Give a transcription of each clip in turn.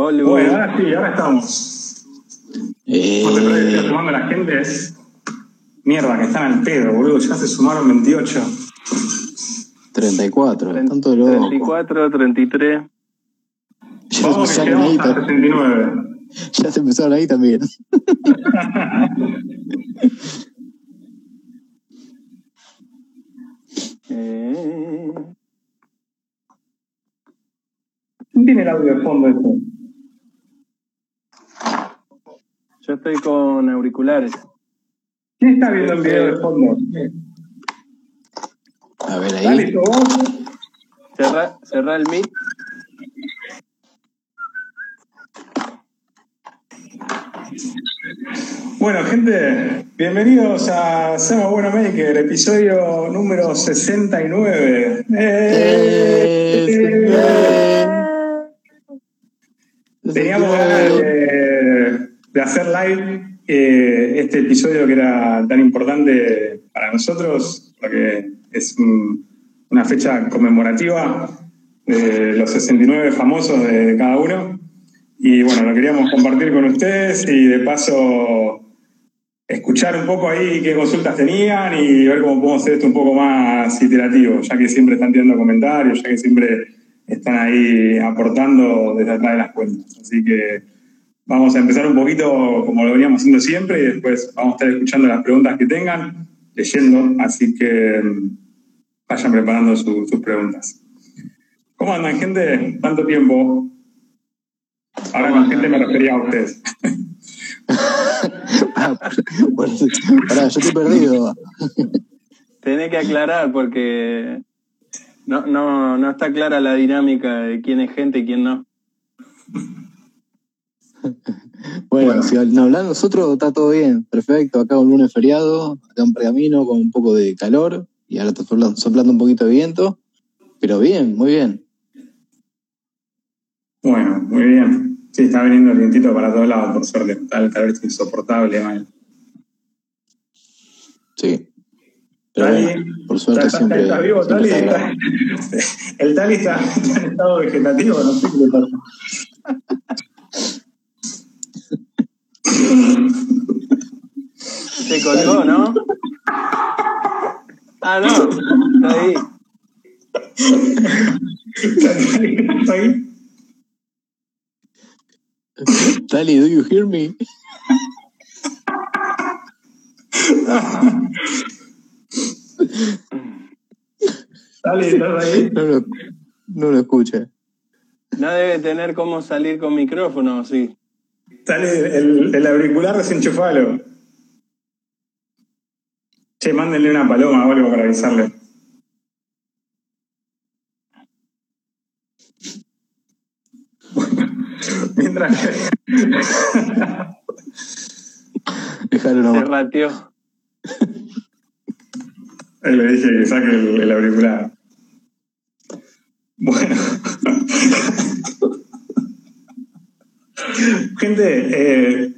Hola. Bueno, ahora sí, ahora estamos. Eh, Porque que está sumando la gente es. Mierda, que están al pedo, boludo. Ya se sumaron 28. 34, tanto loco. 34, 33. Ya se, empezaron ahí, llegamos a ta- 69. ya se empezaron ahí también. Eh, ¿Quién tiene el audio de fondo este? Yo estoy con auriculares. ¿Quién está viendo el video de fondo? A ver Dale, ahí. ¿sos vos? Cerra, cerra el mic. Bueno, gente, bienvenidos a Somos Bueno Maker, episodio número 69. ¡Eh! Teníamos ganas de, de hacer live eh, este episodio que era tan importante para nosotros, porque es un- una fecha conmemorativa de los 69 famosos de, cada uno. Y bueno, lo queríamos compartir con ustedes y de paso escuchar un poco ahí qué consultas tenían y ver cómo podemos hacer esto un poco más iterativo, ya que siempre están tirando comentarios, ya que siempre están ahí aportando desde atrás de las cuentas. Así que vamos a empezar un poquito como lo veníamos haciendo siempre y después vamos a estar escuchando las preguntas que tengan, leyendo, así que mm, vayan preparando su- sus preguntas. ¿Cómo andan, gente? Tanto tiempo. Ahora con gente me refería a ustedes. Bueno, pará, yo estoy perdido. Tenés que aclarar porque no, no, no está clara la dinámica de quién es gente y quién no. Bueno, Bueno. si no hablan nosotros, está todo bien. Perfecto. Acá un lunes feriado, acá un pergamino con un poco de calor y ahora está soplando, soplando un poquito de viento. Pero bien, muy bien. Bueno, muy bien. Sí, está viniendo el vientito para todos lados, por suerte. Está el calor es insoportable, mal. Sí. Pero bueno, por suerte ¿Está, siempre. está vivo, siempre Tali? está acá. El Tali está, está en estado vegetativo, no sé qué le pasa. Se colgó, ¿no? Ah, no. Está ahí. ¿está ahí? Tali, do you hear me? Tali, ¿estás ahí? No lo, no lo escucha. No debe tener cómo salir con micrófono, sí. Tali, el, el auricular desenchufalo. Che, mándenle una paloma o algo para avisarle. Bueno, mientras Déjalo Se nomás. rateó. Ahí le dije que saque el, el auricular. Bueno. Gente, eh,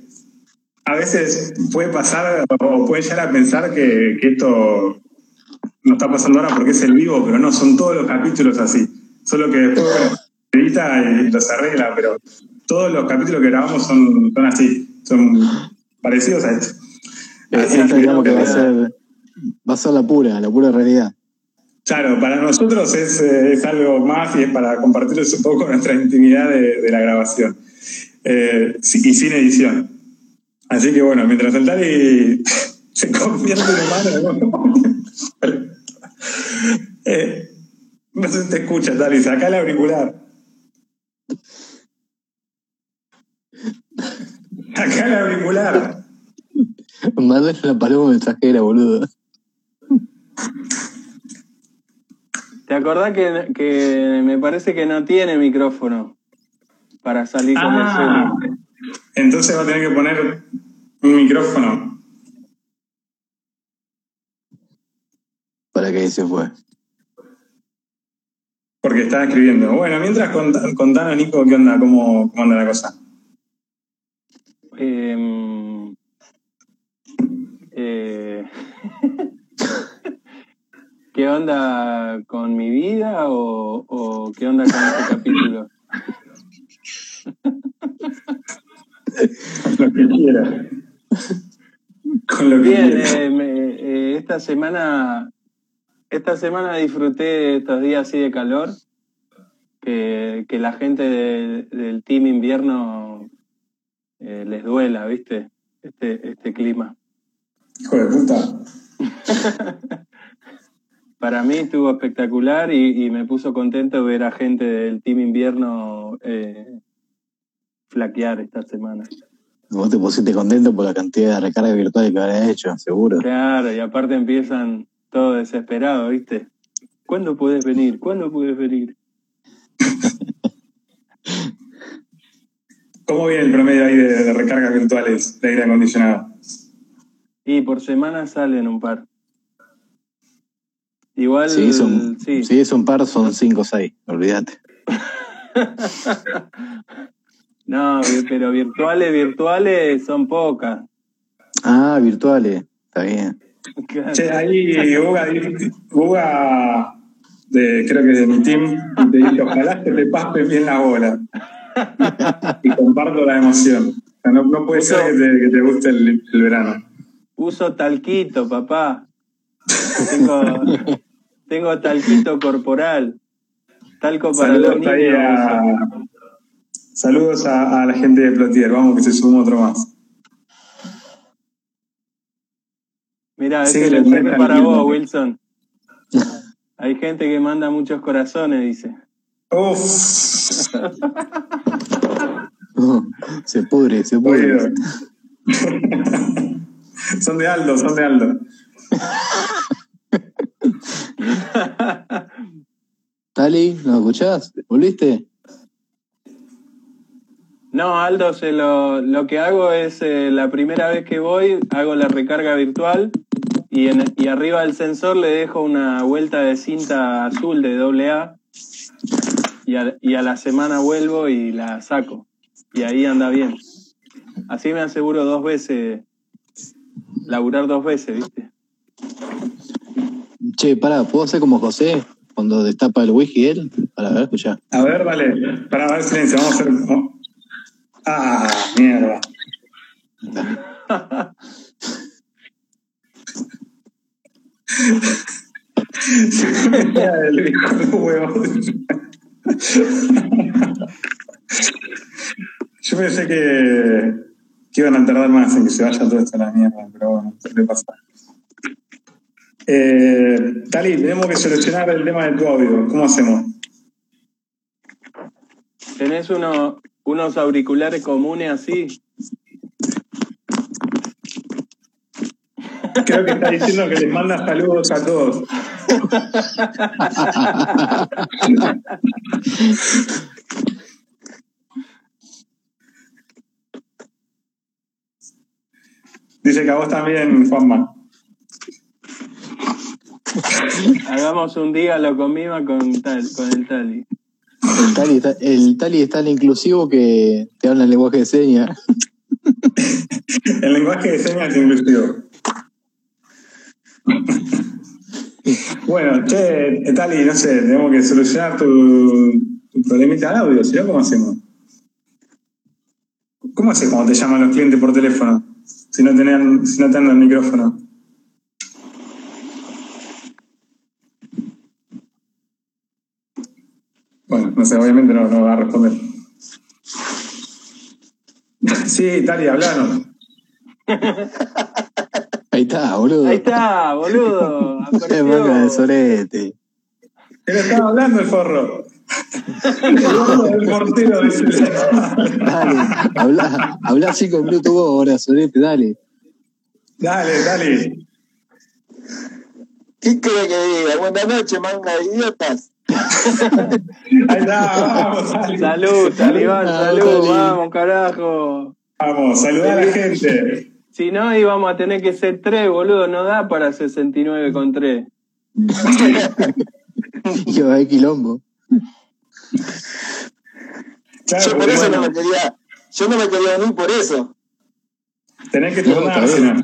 a veces puede pasar o puede llegar a pensar que, que esto no está pasando ahora porque es el vivo, pero no, son todos los capítulos así. Solo que después bueno, se edita y los arregla, pero todos los capítulos que grabamos son, son así, son parecidos a esto. Así Esta que- digamos que va a ser, va a ser la pura, la pura realidad. Claro, para nosotros es, eh, es algo más y es para compartirles un poco nuestra intimidad de, de la grabación. Eh, y sin edición. Así que bueno, mientras el Tali se convierte en humano. ¿no? Eh, no sé si te escucha, Tali, saca el auricular. Saca el auricular. Mándale la paloma mensajera, boludo. ¿Te acordás que, que me parece que no tiene micrófono para salir con el Ah, entonces va a tener que poner un micrófono. Para que ahí se fue. Porque estaba escribiendo. Bueno, mientras cont- contanos, Nico, qué onda, cómo, cómo anda la cosa. Em, eh, ¿Qué onda con mi vida o, o qué onda con este capítulo? Lo que quiera. Con lo que Bien, quiera. eh, me- eh, esta semana esta semana disfruté estos días así de calor, que, que la gente de- del team invierno eh, les duela, ¿viste? Este, este clima. Hijo de puta. Para mí estuvo espectacular y, y me puso contento ver a gente del team invierno eh, flaquear esta semana. Vos te pusiste contento por la cantidad de recargas virtuales que habrás hecho, seguro. Claro, y aparte empiezan todo desesperado, ¿viste? ¿Cuándo puedes venir? ¿Cuándo puedes venir? ¿Cómo viene el promedio ahí de, de recargas virtuales de aire acondicionado? Y por semana salen un par. Igual, Sí, son, sí. sí, son par, son 5 o 6, olvídate. No, pero virtuales, virtuales son pocas. Ah, virtuales, está bien. Che, ahí Uga, Uga de, creo que de mi team, te dice, ojalá se te paspe bien la bola. Y comparto la emoción. O sea, no, no puede ser que te, que te guste el, el verano. Uso talquito, papá. Tengo, tengo talquito corporal. Talco para los Saludos ahí niños. a, saludos a, a la gente de Plotier. Vamos que se suma otro más. Mira, Sí, este muestra traje el para vos, Wilson. Hay gente que manda muchos corazones, dice. Uf, se pudre, se pudre. son de Aldo, son de Aldo. Tali, ¿nos escuchás? ¿Volviste? No, Aldo, se lo, lo que hago es eh, la primera vez que voy, hago la recarga virtual y, en, y arriba del sensor le dejo una vuelta de cinta azul de AA y a, y a la semana vuelvo y la saco. Y ahí anda bien. Así me aseguro dos veces, laburar dos veces, ¿viste? Che, pará, ¿puedo hacer como José cuando destapa el whisky él? Para ver, escuchá. A ver, dale. Para ver, silencio. Vamos a hacer. oh. Ah, mierda. El hijo de huevo. Yo pensé que, que iban a tardar más en que se vaya todo esto a la mierda, pero bueno, suele pasar. Eh, Tali, tenemos que solucionar el tema de tu audio. ¿Cómo hacemos? ¿Tenés uno, unos auriculares comunes así? Creo que está diciendo que les manda saludos a todos. Dice que a vos también, Juanma. Hagamos un día lo comimos con, tal, con el Tali. El Tali, el es tan inclusivo que te habla en lenguaje de señas. El lenguaje de señas es inclusivo. Bueno, che, Tali, no sé, tenemos que solucionar tu, tu problemita de audio, ¿sí? ¿Cómo hacemos? ¿Cómo haces cuando te llaman los clientes por teléfono? Si no, tenían, si no te anda el micrófono. Bueno, no sé, obviamente no, no va a responder. Sí, Tali, hablanos. Ahí está, boludo. Ahí está, boludo. Qué boca de sorete. Estaba hablando el forro. El portero dice. Dale, habla, habla cinco minutos vos ahora, sorete, dale. Dale, dale. ¿Qué quiere que diga? Buenas noches, manga de idiotas. Ahí está, vamos. Salud, Talibán, salud, Tali. vamos, carajo. Vamos, saludar a la gente. Si no, íbamos a tener que ser tres, boludo. No da para 69 con 3. Y va a haber quilombo. Claro, yo por eso no me quería, yo no me quería venir por eso. tenés que si no.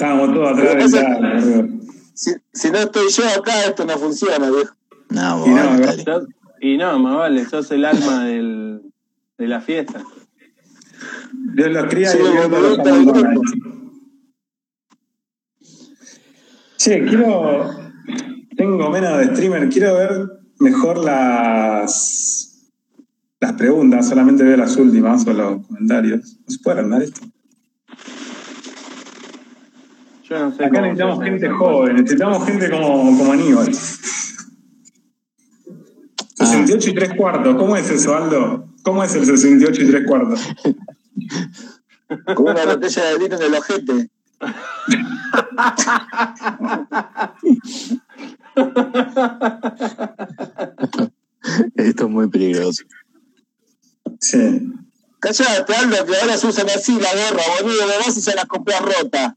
Estábamos todos atrás de la boludo. Si, si no estoy yo acá, esto no funciona, viejo. No, Y no, Y más vale, sos el alma del, de la fiesta. Dios los cría Sí, y viento los del abandona. Che, quiero. Tengo menos de streamer, quiero ver mejor las. Las preguntas, solamente veo las últimas o los comentarios. ¿No se puede armar esto? Yo no sé Acá necesitamos gente joven, necesitamos gente como, como Aníbal. 68 y 3 cuartos, ¿cómo es eso, Aldo? ¿Cómo es el 68 y 3 cuartos? Con una botella de vino en el ojete. Esto es muy peligroso. Sí. Callate, Aldo, que ahora se usan así la gorra, boludo. Me vas y se las compras rota.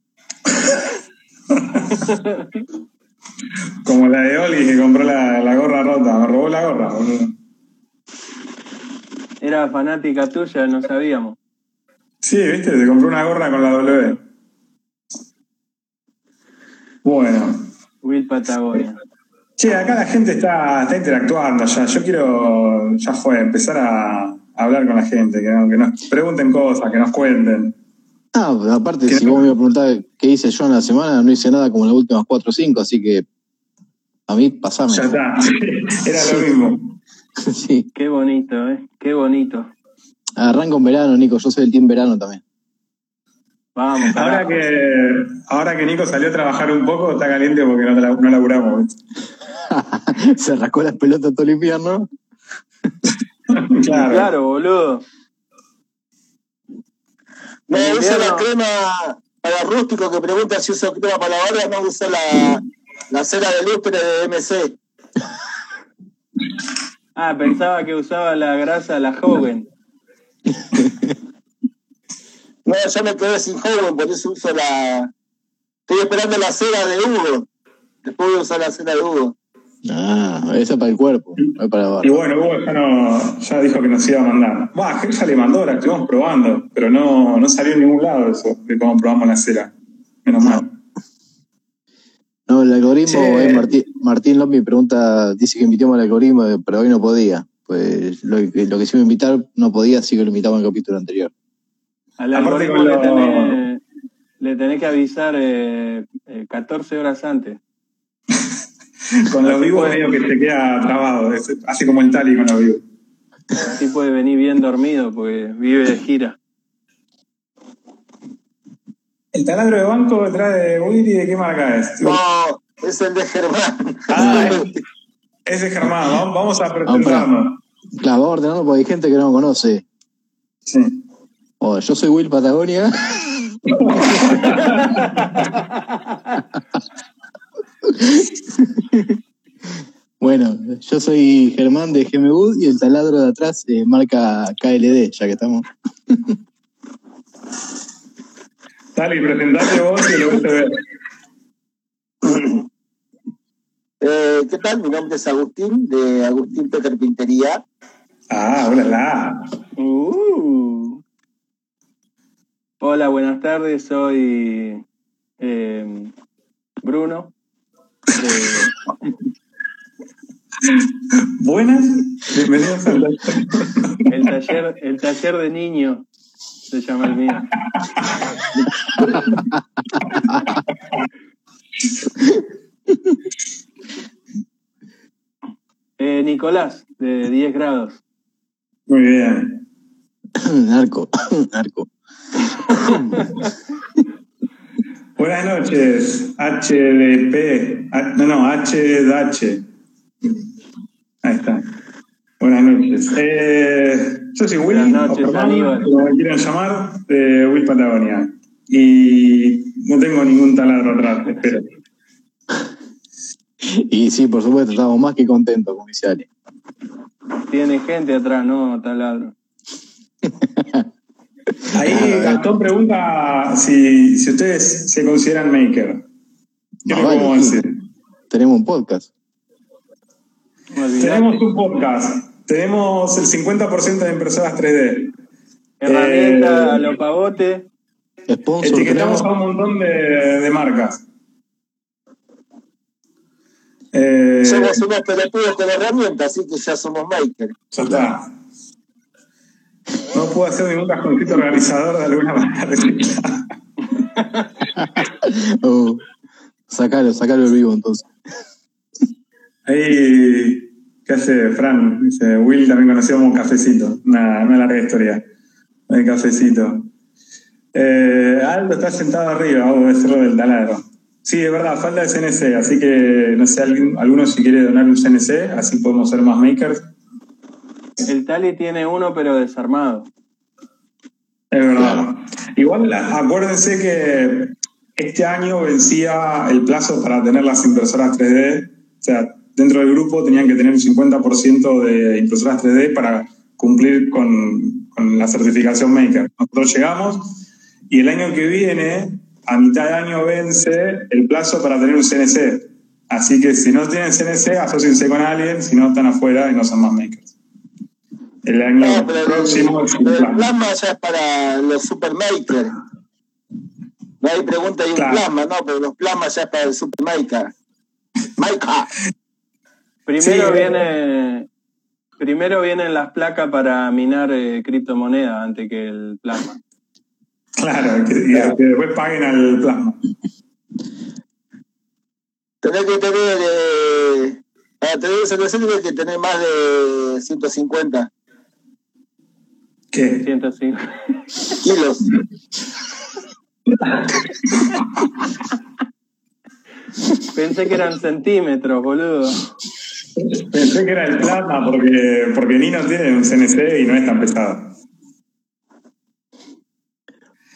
Como la de Oli que compró la, la gorra rota, me robó la gorra. boludo. Era fanática tuya, no sabíamos. Sí, viste, se compró una gorra con la W. Bueno. Will Patagonia. Che, acá la gente está, está interactuando ya. Yo quiero, ya fue, empezar a, hablar con la gente, que, que nos pregunten cosas, que nos cuenten. Ah, aparte, ¿Qué? si vos me ibas a preguntar qué hice yo en la semana, no hice nada como las últimas 4 o 5, así que a mí pasame. Ya está, era lo mismo. sí. Qué bonito, ¿eh? Qué bonito. Arranco en verano, Nico, yo soy el team verano también. Vamos, Ahora carajo. que, ahora que Nico salió a trabajar un poco, está caliente porque no, la- no laburamos. Se rascó las pelotas todo el invierno. Claro. Claro, boludo. No En uso la crema para rústico que pregunta si uso crema para la barba, no uso la, la cera de lustre de MC. Ah, pensaba que usaba la grasa la joven. No, ya me quedé sin joven, por eso uso la. Estoy esperando la cera de Hugo. Después voy a usar la cera de Hugo. Ah, esa para el cuerpo, no es para la Y bueno, Hugo ya, no, ya dijo que nos iba a mandar. Va, Ger ya le mandó, la estuvimos probando, pero no, no salió en ningún lado eso, de cómo probamos la cera. Menos mal. No, el algoritmo, Martín, Martín López pregunta, dice que invitemos al algoritmo, pero hoy no podía. Pues lo, que- lo que sí iba a invitar no podía, así que lo invitamos en el capítulo anterior. Al algoritmo le lo- tenés, le tenés que avisar eh, eh, 14 horas antes. Con vivos puede. medio que se queda trabado, hace como el tali con los vivos. Así puede venir bien dormido porque vive de gira. ¿El taladro de banco detrás de Willy de qué marca es? No, es el de Germán. Ah, ese es Germán, vamos, vamos a presentarnos. Claro, vamos ordenando porque hay gente que no conoce. Sí. Oh, yo soy Will Patagonia. bueno, yo soy Germán de GMU y el taladro de atrás eh, marca KLD, ya que estamos. Tali, presentate vos y lo gusta ver. Eh, ¿Qué tal? Mi nombre es Agustín, de Agustín Peter Pintería. Ah, hola, la. Uh. Hola, buenas tardes. Soy eh, Bruno. De- Buenas, bienvenidos al el taller, el taller de niños se llama el mío. Eh, Nicolás, de 10 grados. Muy bien. narco, narco. Buenas noches, HDP. Ah, No, no, HDH. Ahí está. Buenas noches. Eh, yo soy Will, Buenas noches, o como me quieran llamar, de Will Patagonia. Y no tengo ningún taladro atrás, espero. Y sí, por supuesto, estamos más que contentos, Ale. Tiene gente atrás, no, taladro. Ahí Gastón pregunta si, si ustedes se consideran maker. ¿Qué Ah, le vale, sí. decir? Tenemos un podcast. No. Tenemos un podcast. Tenemos el 50% de impresoras 3D. Herramienta Eh, a lo pavote. Sponsor Etiquetamos a un montón de, de marcas. Eh, Somos unos pelotudos con herramientas, así que ya somos makers. ya está. No puedo hacer ningún cajoncito organizador de alguna manera. Oh, sacalo, sacalo el vivo entonces. Ahí, ¿qué hace Fran? Dice, Will también conocido como Cafecito. Una, una larga historia. El Cafecito. Eh, Aldo está sentado arriba, vamos a decirlo del taladro. Sí, es verdad, falta de CNC, así que no sé, alguien, alguno si quiere donar un CNC, así podemos ser más makers. El Tali tiene uno, pero desarmado. Es verdad. Igual acuérdense que este año vencía el plazo para tener las impresoras 3D. O sea, dentro del grupo tenían que tener un 50% de impresoras 3D para cumplir con, la certificación Maker. Nosotros llegamos y el año que viene, a mitad de año, vence el plazo para tener un CNC. Así que si no tienen CNC, asóciense con alguien, si no están afuera y no son más makers. El año No, pero el- próximo el plasma ya es para los supermakers. No hay pregunta, hay un Claro. plasma, no, pero los plasmas ya es para el supermaker. Maker. Primero Sí, viene. Primero vienen las placas para minar eh, criptomonedas antes que el plasma. Claro, que, y que después paguen al plasma. Tenés que tener, eh, para tener tenés que tener más de 150 ¿Qué? 105. kilos. Pensé que eran centímetros, boludo. Pensé que era el plasma porque, porque Nino tiene un CNC y no es tan pesado.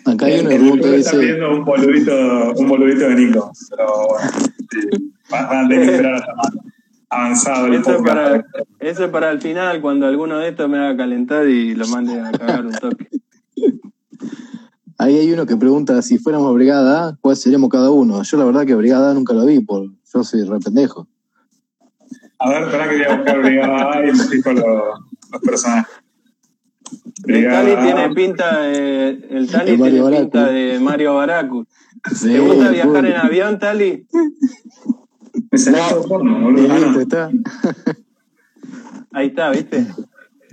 Acá hay uno El está pidiendo un boludito, un boludito de Nico. Pero bueno, sí, van a tener que esperar hasta más avanzado el Eso es, para, eso es para el final, cuando alguno de estos me haga calentar y lo mande a cagar un toque. ahí hay uno que pregunta si fuéramos brigada A, ¿cuál seríamos cada uno? Yo la verdad que brigada A nunca lo vi, por yo soy re pendejo. A ver, espera que voy a buscar Brigada A y me fijo los, los personajes. El tiene A. pinta de, el Tali tiene Baracu. pinta de Mario Baracu. Sí, ¿Te gusta viajar pobre. en avión, Tali? Me salió todo porno, Y boludo. Ah, listo, no. está. Ahí está, ¿viste?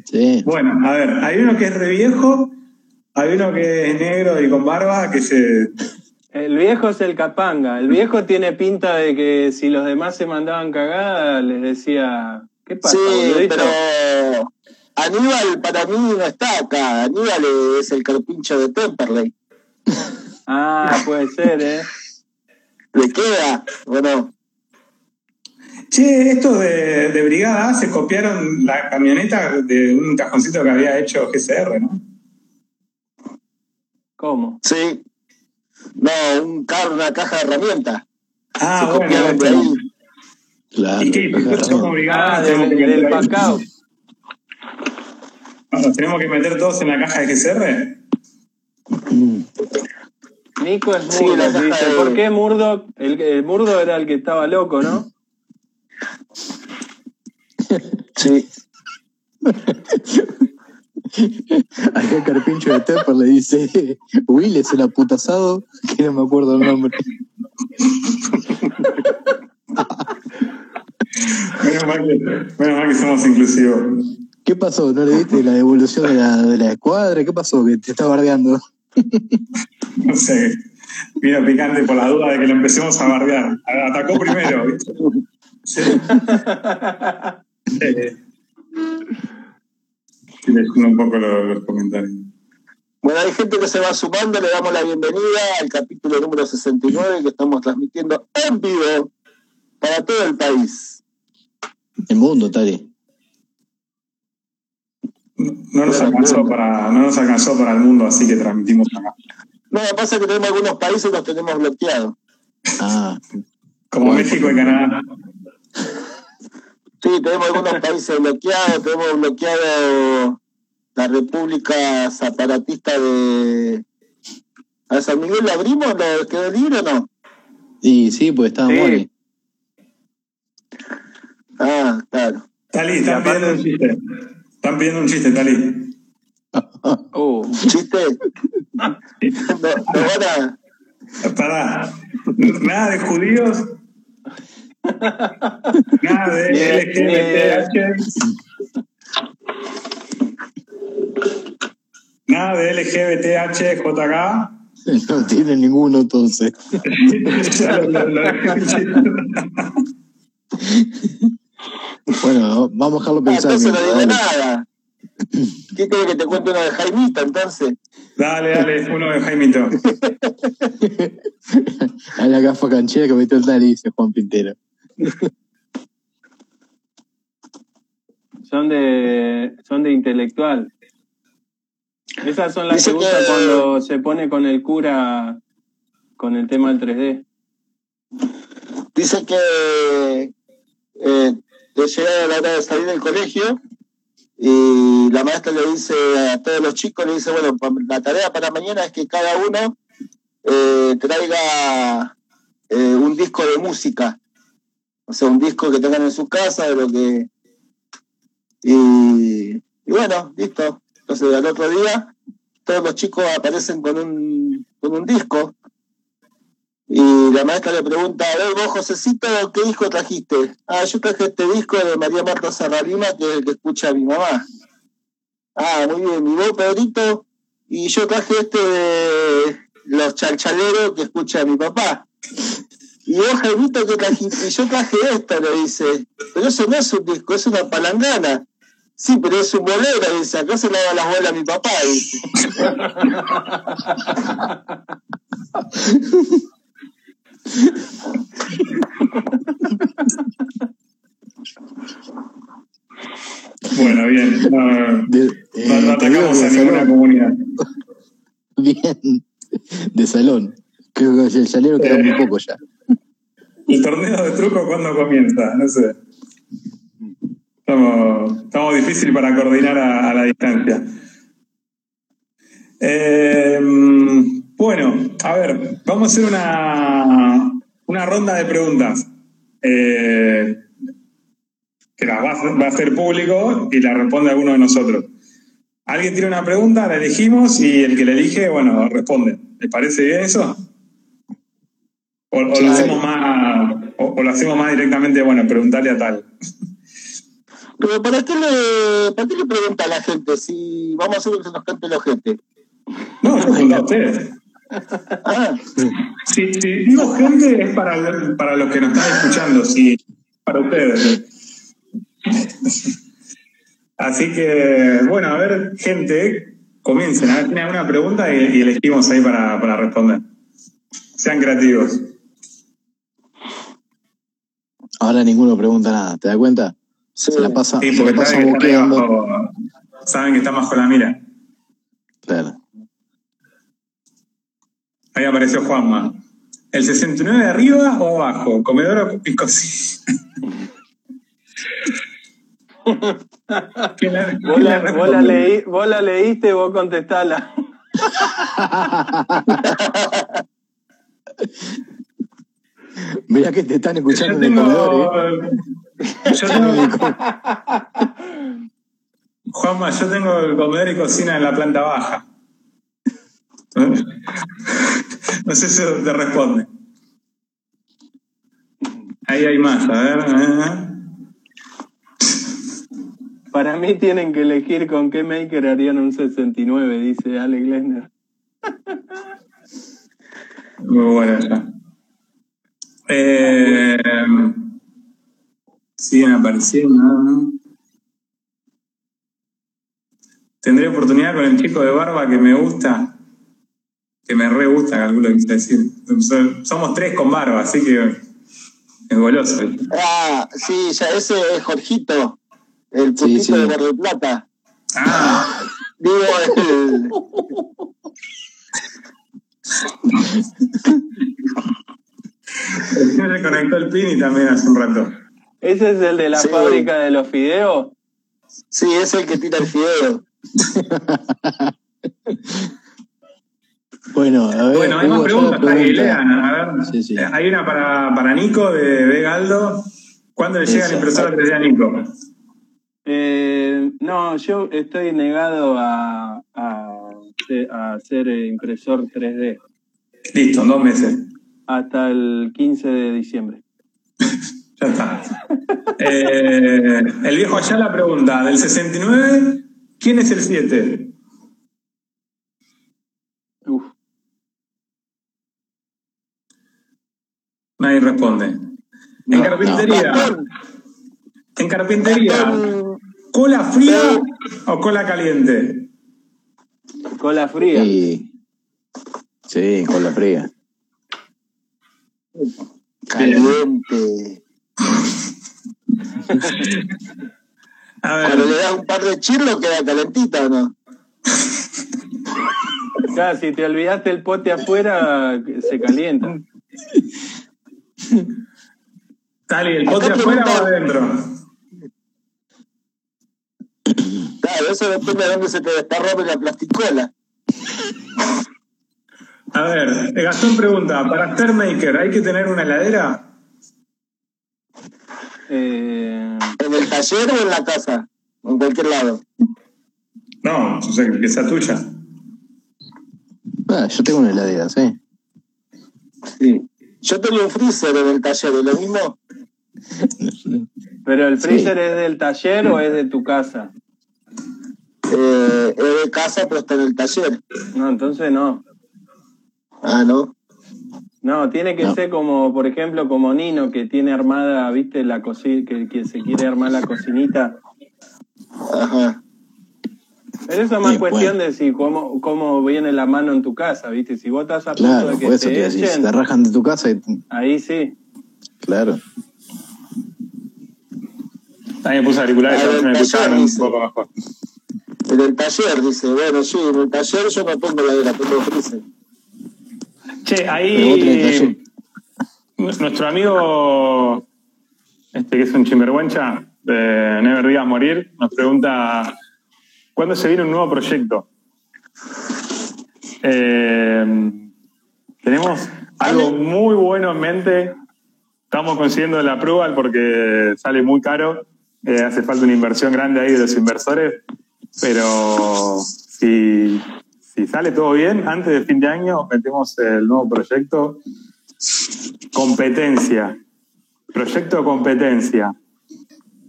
Sí. Bueno, a ver, hay uno que es re viejo, hay uno que es negro y con barba, que se El viejo es el capanga. El viejo tiene pinta de que si los demás se mandaban cagada, les decía, ¿qué pasa, Sí, pero Aníbal para mí no está acá. Aníbal es el carpincho de Temperley. Ah, puede ser, ¿eh? ¿Le queda o no? Che, estos de, de Brigada A se copiaron la camioneta de un cajoncito que había hecho GCR, ¿no? ¿Cómo? Sí. No, un carro, una caja de herramientas. Ah, Se bueno, copiaron de ahí. Claro. ¿Y qué? Como Brigada Ah, A del, tenemos que del Pacao. ¿Nos tenemos que meter todos en la caja de GCR? Mm. Nico es Sí, Murdoch, dice. de- ¿Por qué Murdoch? El, el Murdoch era el que estaba loco, ¿no? Sí. Acá el carpincho de Tepper le dice, Will es el aputazado, que no me acuerdo el nombre. Menos mal que, menos mal que somos inclusivos. ¿Qué pasó? ¿No le viste la devolución de la, de la escuadra? ¿Qué pasó? Que te está bardeando. No sé. Vino picante por la duda de que lo empecemos a bardear. Atacó primero, ¿viste? Sí. Sí, un poco los, los comentarios. Bueno, hay gente que se va sumando, le damos la bienvenida al capítulo número 69 que estamos transmitiendo en vivo para todo el país. El mundo, Tari. No nos alcanzó para, no nos alcanzó para el mundo, así que transmitimos acá. No, lo que pasa es que tenemos algunos países los tenemos bloqueados. Ah, Como México y Canadá. Sí, tenemos algunos países bloqueados, tenemos bloqueado la República Zaparatista de... ¿A San Miguel la abrimos? ¿Lo quedó libre o no? y sí, pues estaba Sí. Moni. Ah, claro. Tali, están pidiendo un chiste. Están pidiendo un chiste, Tali. Uh, ¿Chiste? No, no. Pará. Nada de judíos. Nada LGBTH. Nada de LGBTH, JK. No tiene ninguno entonces. Bueno, vamos a dejarlo Ah, pensar. entonces no dale. nada. ¿Qué crees que te cuente uno de Jaimita entonces? Dale, dale, uno de Jaimito. A la gafa canchera que metió el nariz, dice Juan Pintero. Son de, son de intelectual. Esas son las Dice que usa que- cuando se pone con el cura con el tema del 3D. Dice que eh, le llega la hora de salir del colegio y la maestra le dice a todos los chicos, le dice, bueno, la tarea para mañana es que cada uno eh, traiga eh, un disco de música. O sea, un disco que tengan en su casa, de lo que... Y, y bueno, listo. Entonces al otro día todos los chicos aparecen con un, con un disco y la maestra le pregunta, a ver vos, Josecito, ¿qué disco trajiste? Ah, yo traje este disco de María Marta Serralima, que es el que escucha a mi mamá. Ah, muy bien. ¿Y vos, Pedrito? Y yo traje este de Los Chalchaleros, que escucha mi papá. Y vos, Jaimito, ¿qué trajiste? Y yo traje esto, le dice. Pero eso no es un disco, es una palangana. Sí, pero es un bolero, dice. Acá se le da las bolas a mi papá, dice. Bueno, bien. No, De, eh, no atacamos a ninguna salón. comunidad. Bien. De salón. Creo que el salero queda Eh. muy poco ya. ¿El torneo de truco cuándo comienza? No sé. Estamos, estamos difícil para coordinar a, la distancia. Eh, bueno, a ver, vamos a hacer una, una ronda de preguntas. Eh, que las va, va a hacer público y la responde alguno de nosotros. Alguien tiene una pregunta, la elegimos y el que la elige, bueno, responde. ¿Les parece bien eso? O, lo hacemos más, o, o lo hacemos más directamente, bueno, preguntarle a tal. Pero ¿para qué le, para qué le pregunta a la gente si vamos a hacer que se nos cante el ojete? No, yo pregunto a ustedes. Ah, Si, si digo gente es para, para los que nos están escuchando, sí, para ustedes. Así que, bueno, a ver, gente, comiencen. A ver, ¿tienen alguna pregunta? Y, y elegimos ahí para, para responder. Sean creativos. Ahora ninguno pregunta nada, ¿te das cuenta? sí. Se la pasa, Sí, se porque la pasa saben que, están bajo- saben que están bajo la mira. Claro. Ahí apareció Juanma. ¿El 69 de arriba o abajo? ¿Comedor y cocina? ¿Quién la- Vos la, la vos leí- vos la leíste, vos contestala. Mirá que te están escuchando Yo en el tengo, comedor, ¿eh? yo tengo- Juanma, yo tengo el comedor y cocina en la planta baja. No sé si te responde. Ahí hay más, a ver. eh. Para mí tienen que elegir con qué maker harían un 69, dice Alex Lesner. Muy buena esa. Eh, siguen apareciendo. ¿no? Tendré oportunidad con el chico de barba que me gusta, que me re gusta, calculo que quise decir. So- Somos tres con barba, así que es goloso. Ah, sí, ya ese es Jorgito, el Sí, putito sí. de Mar del Plata. Ah, Digo, el, me conectó el pin y también hace un rato. ¿Ese es el de la Sí. fábrica de los fideos? sí, es el que tira el fideo. Bueno, a ver. Bueno, hay más preguntas para que lean. A ver, Sí, sí. Eh, hay una para, para Nico de Vegaldo. ¿Cuándo le llega la impresora 3D a Nico? Eh, no, yo estoy negado a, a, a hacer impresor 3D Listo, en dos meses. Hasta el 15 de diciembre. Ya está. Eh, el viejo Ayala pregunta, del 69, ¿quién es el 7? Uf. Nadie responde. En carpintería, en carpintería, ¿cola fría o cola caliente? Cola fría. Sí. Sí, con la fría. Caliente. A Cuando le ver, das un par de chirlos queda calentita o no. Claro, si te olvidaste el pote afuera, se calienta. Tali, ¿el pote Acá afuera o adentro? Claro, eso depende de dónde se te desparrame la plasticola. A ver, Gastón pregunta, para Star Maker, ¿hay que tener una heladera? Eh, ¿En el taller o en la casa? En cualquier lado. No, o sea, que sea tuya. Ah, yo tengo una heladera, sí. Sí. Yo tengo un freezer en el taller, ¿es lo mismo? ¿Pero el Sí. freezer es del taller o es de tu casa? Eh, es de casa, pero está en el taller. No, entonces no. Ah, ¿no? No, tiene que No. ser como, por ejemplo, como Nino, que tiene armada, viste, la cocina, que, que se quiere armar la cocinita. Ajá. Pero eso es más cuestión bueno. de si cómo, cómo viene la mano en tu casa, viste. Si vos estás a punto Claro, de que por eso te te si te rajan de tu casa y... ahí sí. Claro. Ahí me puse auriculares, A a ver me escuchaban un poco mejor. En el taller, dice. Bueno, sí, en el taller yo no tengo heladera, tengo freezer. Che, ahí taller. nuestro amigo, este que es un chimberguancha, de Never Digas Morir, nos pregunta, ¿cuándo se viene un nuevo proyecto? Eh, tenemos algo muy bueno en mente. Estamos consiguiendo la prueba porque sale muy caro. Eh, hace falta una inversión grande ahí de los inversores. Pero si, si sale todo bien, antes de fin de año metemos el nuevo proyecto. Competencia. Proyecto competencia.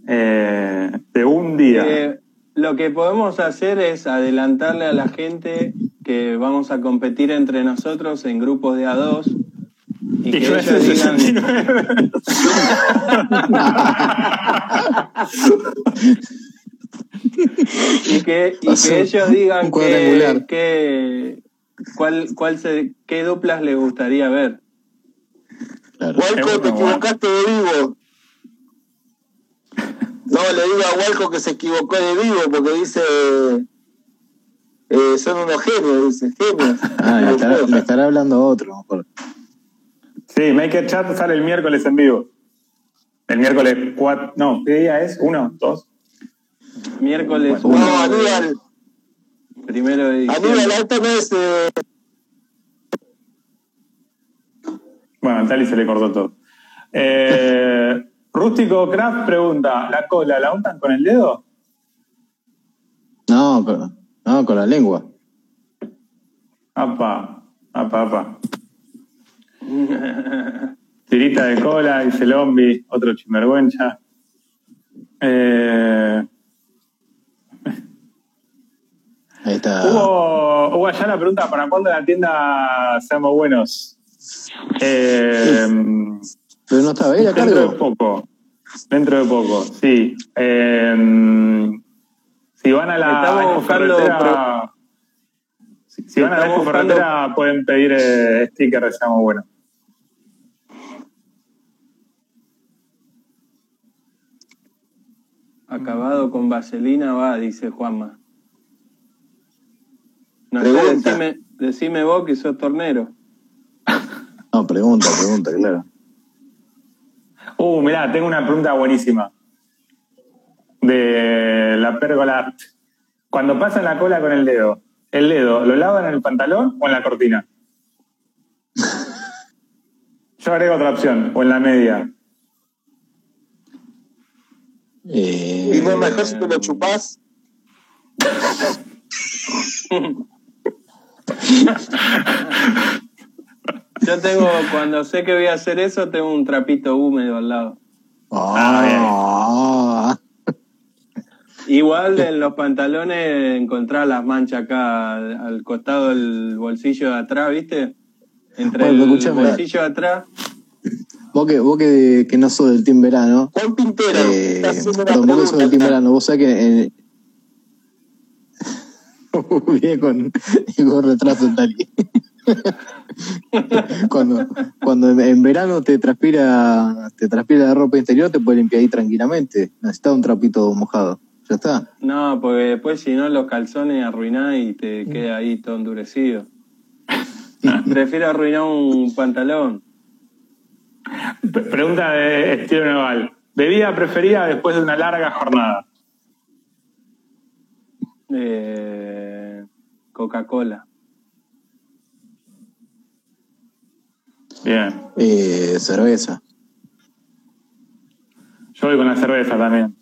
Eh, de un día. Eh, lo que podemos hacer es adelantarle a la gente que vamos a competir entre nosotros en grupos de a dos y que Y yo ellos digan 69. y que, y que ellos digan que, cuál, cuál se, qué duplas les gustaría ver. claro. Walco, te equivocaste de vivo. No, le digo a Walco que se equivocó de vivo porque dice. eh, son unos genios, dice. Genios. Ah, le estará, hablando otro. Sí, Maker Chat sale el miércoles en vivo. El miércoles 4. No, ¿qué día es? ¿Uno? ¿Dos? Miércoles Bueno, No, 1 Aníbal, primero de Aníbal, diciembre. esto no es. eh, Bueno, a Tali se le cortó todo. Eh, Rústico Craft pregunta: ¿la cola la untan con el dedo? No, con, no, con la lengua. Apa, apa, apa. Tirita de cola, dice Lombi, otro chimergüencha. Eh, Ahí está. Hugo, Hugo Ayala pregunta: ¿para cuándo la tienda Seamos Buenos? Eh, Pero no estaba él a Dentro de poco. Dentro de poco, sí. Eh, si van a la buscando Ferretera, si, si van a la Ferretera, pueden pedir eh, sticker de Seamos Bueno. Acabado con vaselina va, dice Juanma. No sé, decime, decime vos que sos tornero. No, pregunta, pregunta, claro. Uh, mirá, tengo una pregunta buenísima. De la pérgola. Cuando pasan la cola con el dedo, ¿el dedo lo lavan en el pantalón o en la cortina? Yo agrego otra opción, o en la media. Eh, y no es mejor si te lo chupás. Yo tengo, cuando sé que voy a hacer eso, tengo un trapito húmedo al lado. Ah, Igual en los pantalones encontrás las manchas acá al, al costado del bolsillo de atrás, ¿viste? Entre Bueno, el escuchame. bolsillo de atrás. vos que, vos que, que no sos del Team Verano, Juan Pintero, eh, sos del Team. Verano, vos sabés que en, Viene con, con retraso en Tali. cuando cuando en, verano te transpira te transpira la ropa interior, te puede limpiar ahí tranquilamente. Necesitas un trapito mojado. Ya está. No, porque después si no los calzones arruinás y te queda ahí todo endurecido. Prefiero arruinar un pantalón. Pre- Pregunta de estilo naval. ¿Bebida preferida después de una larga jornada? Eh, Coca-Cola. Bien. Eh, cerveza. Yo voy con la cerveza también.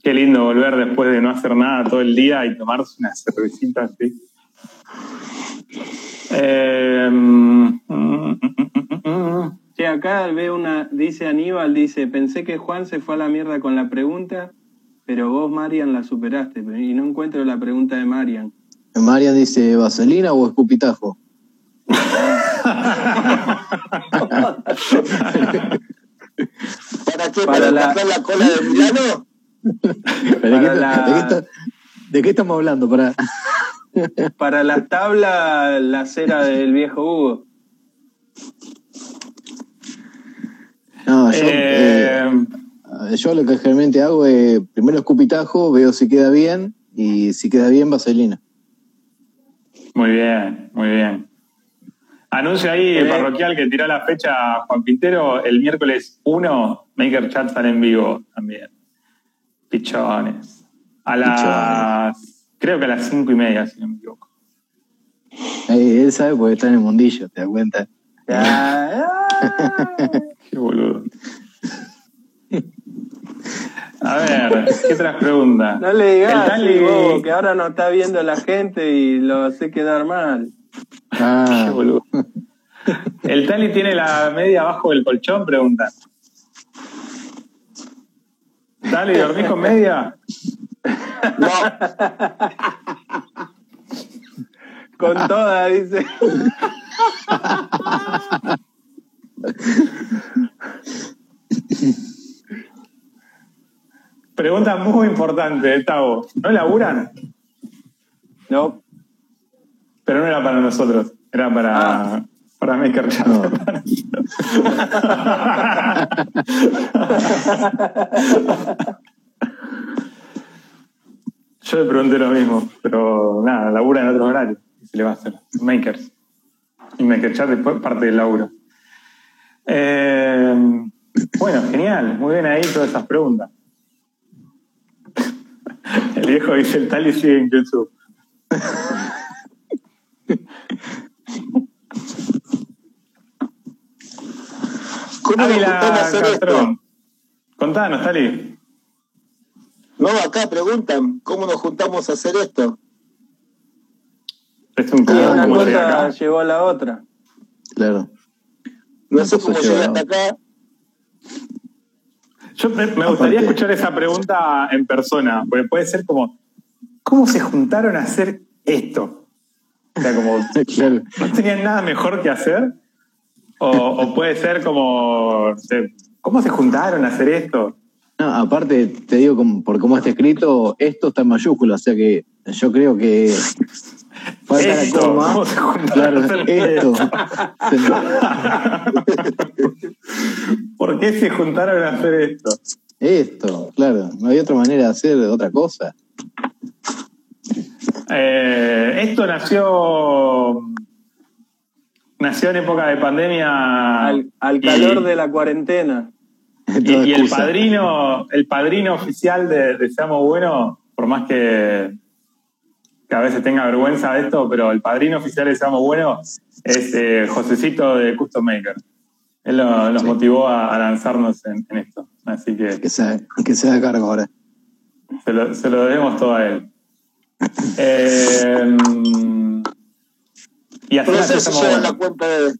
Qué lindo volver después de no hacer nada todo el día y tomarse una cervecita así. Eh, mm, mm, mm, mm, mm. Che, acá veo una, dice Aníbal, dice, pensé que Juan se fue a la mierda con la pregunta, pero vos, Marian, la superaste. Y no encuentro la pregunta de Marian. Marian dice, ¿vaselina o escupitajo? ¿Para qué? Para ¿Para, la- la... la cola de Milano? ¿De, qué, Para la- de qué está- de qué estamos hablando? Para... Para las tablas, la cera del viejo Hugo. No, yo, eh, Eh, yo lo que generalmente hago es primero escupitajo, veo si queda bien y si queda bien, vaselina. Muy bien, muy bien. Anuncio ahí el Eh. parroquial que tiró la fecha Juan Pintero el miércoles 1, Maker Chat sale en vivo también. Pichones. A las. Creo que a las cinco y media, si no me equivoco. Eh, él sabe porque está en el mundillo, ¿te das cuenta? Qué boludo. A ver, ¿qué otras preguntas? No le digas bobo, que ahora no está viendo la gente y lo hace quedar mal. Qué Ah, boludo. ¿El Tali tiene la media abajo del colchón? Pregunta. ¿Tali, dormís con media? No, Con toda, dice. Pregunta muy importante, eh, Tavo. ¿No laburan? No, Pero no era para nosotros, era para, para Maker Chat. No. Yo le pregunté lo mismo, pero nada, labura en otro horario. ¿Qué se le va a hacer? Makers. Y Maker Chat después parte del laburo. Eh, bueno, genial. Muy bien ahí todas esas preguntas. El viejo dice el tal y sigue en YouTube. ¿cómo nos Ávila juntamos a hacer esto? Castrón. Contanos, Tali. No, acá preguntan, ¿cómo nos juntamos a hacer esto? Es un cubo una se cosa acá. llevó a la otra. claro. No sé cómo llegué hasta acá. Yo me, me gustaría escuchar esa pregunta en persona, porque puede ser como, ¿cómo se juntaron a hacer esto? O sea, como, claro. ¿no tenían nada mejor que hacer? O, o puede ser como, ¿cómo se juntaron a hacer esto? No, aparte, te digo, como- por cómo está escrito, esto está en mayúscula, o sea que yo creo que falta la coma. ¿cómo se juntaron Claro, esto. ¿Por qué se juntaron a hacer esto? Esto, claro. No hay otra manera de hacer otra cosa. Eh, esto nació nació en época de pandemia Al, al y- calor de la cuarentena. y, el padrino el padrino oficial de, de Seamos Bueno por más que, que a veces tenga vergüenza de esto pero el padrino oficial de Seamos Bueno es eh, Josecito de Custom Maker él lo- nos Sí. motivó a, a lanzarnos en, en esto así que Que se, que se haga cargo ahora. se lo, se lo debemos todo a él. Eh, y así No sé si llevan la cuenta de.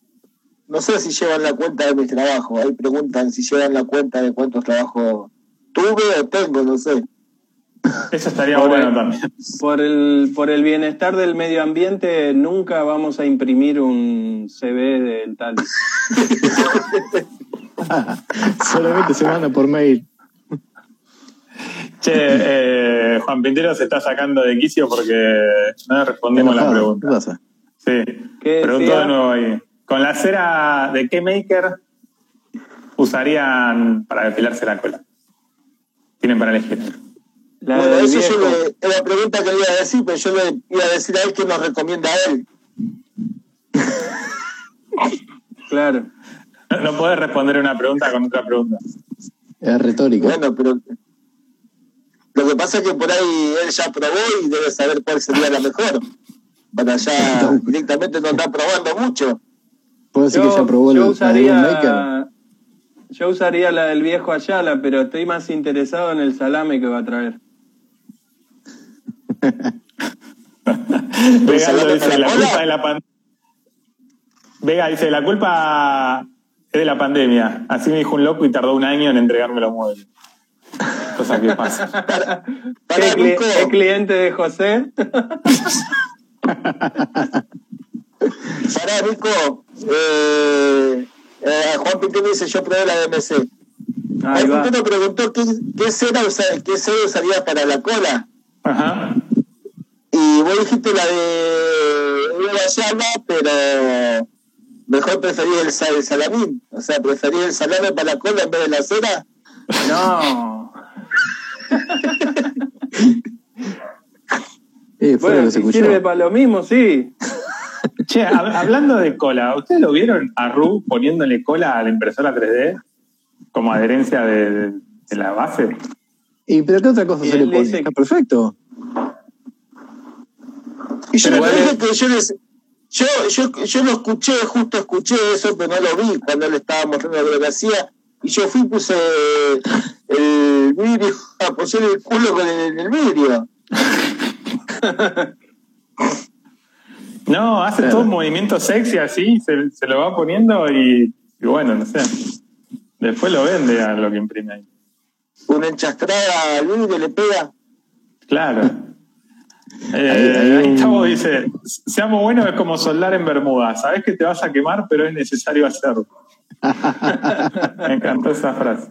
no sé si llevan la cuenta de mi trabajo. Ahí preguntan si llevan la cuenta de cuántos trabajos tuve o tengo, no sé. Eso estaría Por bueno el- también. Por el, por el bienestar del medio ambiente, nunca vamos a imprimir un CV del tal. Solamente se manda por mail. Che, eh, Juan Pintero se está sacando de quicio porque no le respondimos la Enojado. ¿Qué pregunta. pasa? Sí, ¿Qué de nuevo ahí. Con la cera de qué maker usarían para depilarse la cola. Tienen para elegir. La bueno, eso yo le, es la pregunta que le iba a decir, pero yo le iba a decir a él que nos recomienda a él. Claro. No, podés responder una pregunta con otra pregunta. Es retórica. Bueno, pero lo que pasa es que por ahí él ya probó y debe saber cuál sería la mejor. Para ya directamente no está probando mucho. Puede ser que ya probó yo el usaría, Maker. yo usaría la del viejo Ayala, pero estoy más interesado en el salame que va a traer. Vega dice, para la culpa de la pandemia. Vega dice, la culpa es de la pandemia. Así me dijo un loco y tardó un año en entregarme los muebles. Cosa que pasa. Para ¿Qué, cli- Nico, qué cliente de José? para Nico, eh, eh, Juan Pintero dice, yo probé la DMC. Ahí. Pintero preguntó qué, qué cera usa- qué cera usaría para la cola. Ajá. Y vos dijiste la de Llama, pero mejor preferí el, sal- el salamín. O sea, preferí el salame para la cola en vez de la cera. No. Eh, Bueno, si sirve para lo mismo, sí. Che, hab- hablando de cola, ¿ustedes lo vieron a Ru poniéndole cola a la impresora 3D como adherencia de, la base? ¿Y pero qué otra cosa Y se le pone? Está perfecto. Y yo Pero le igual dije que yo, les- yo, yo, yo lo escuché, justo escuché eso, pero no lo vi cuando él estaba mostrando lo que hacía. Y yo fui y puse el vidrio, apoyé el culo con el, el vidrio. No, hace Claro. todo un movimiento sexy así, se, se lo va poniendo y, y bueno, no sé. Después lo vende a lo que imprime ahí. Una enchastrada al vidrio le pega. Claro. Eh, Ahí- ahí ahí un- Chavo dice, seamos buenos es como soldar en Bermuda. Sabes que te vas a quemar, pero es necesario hacerlo. Me encantó esa frase.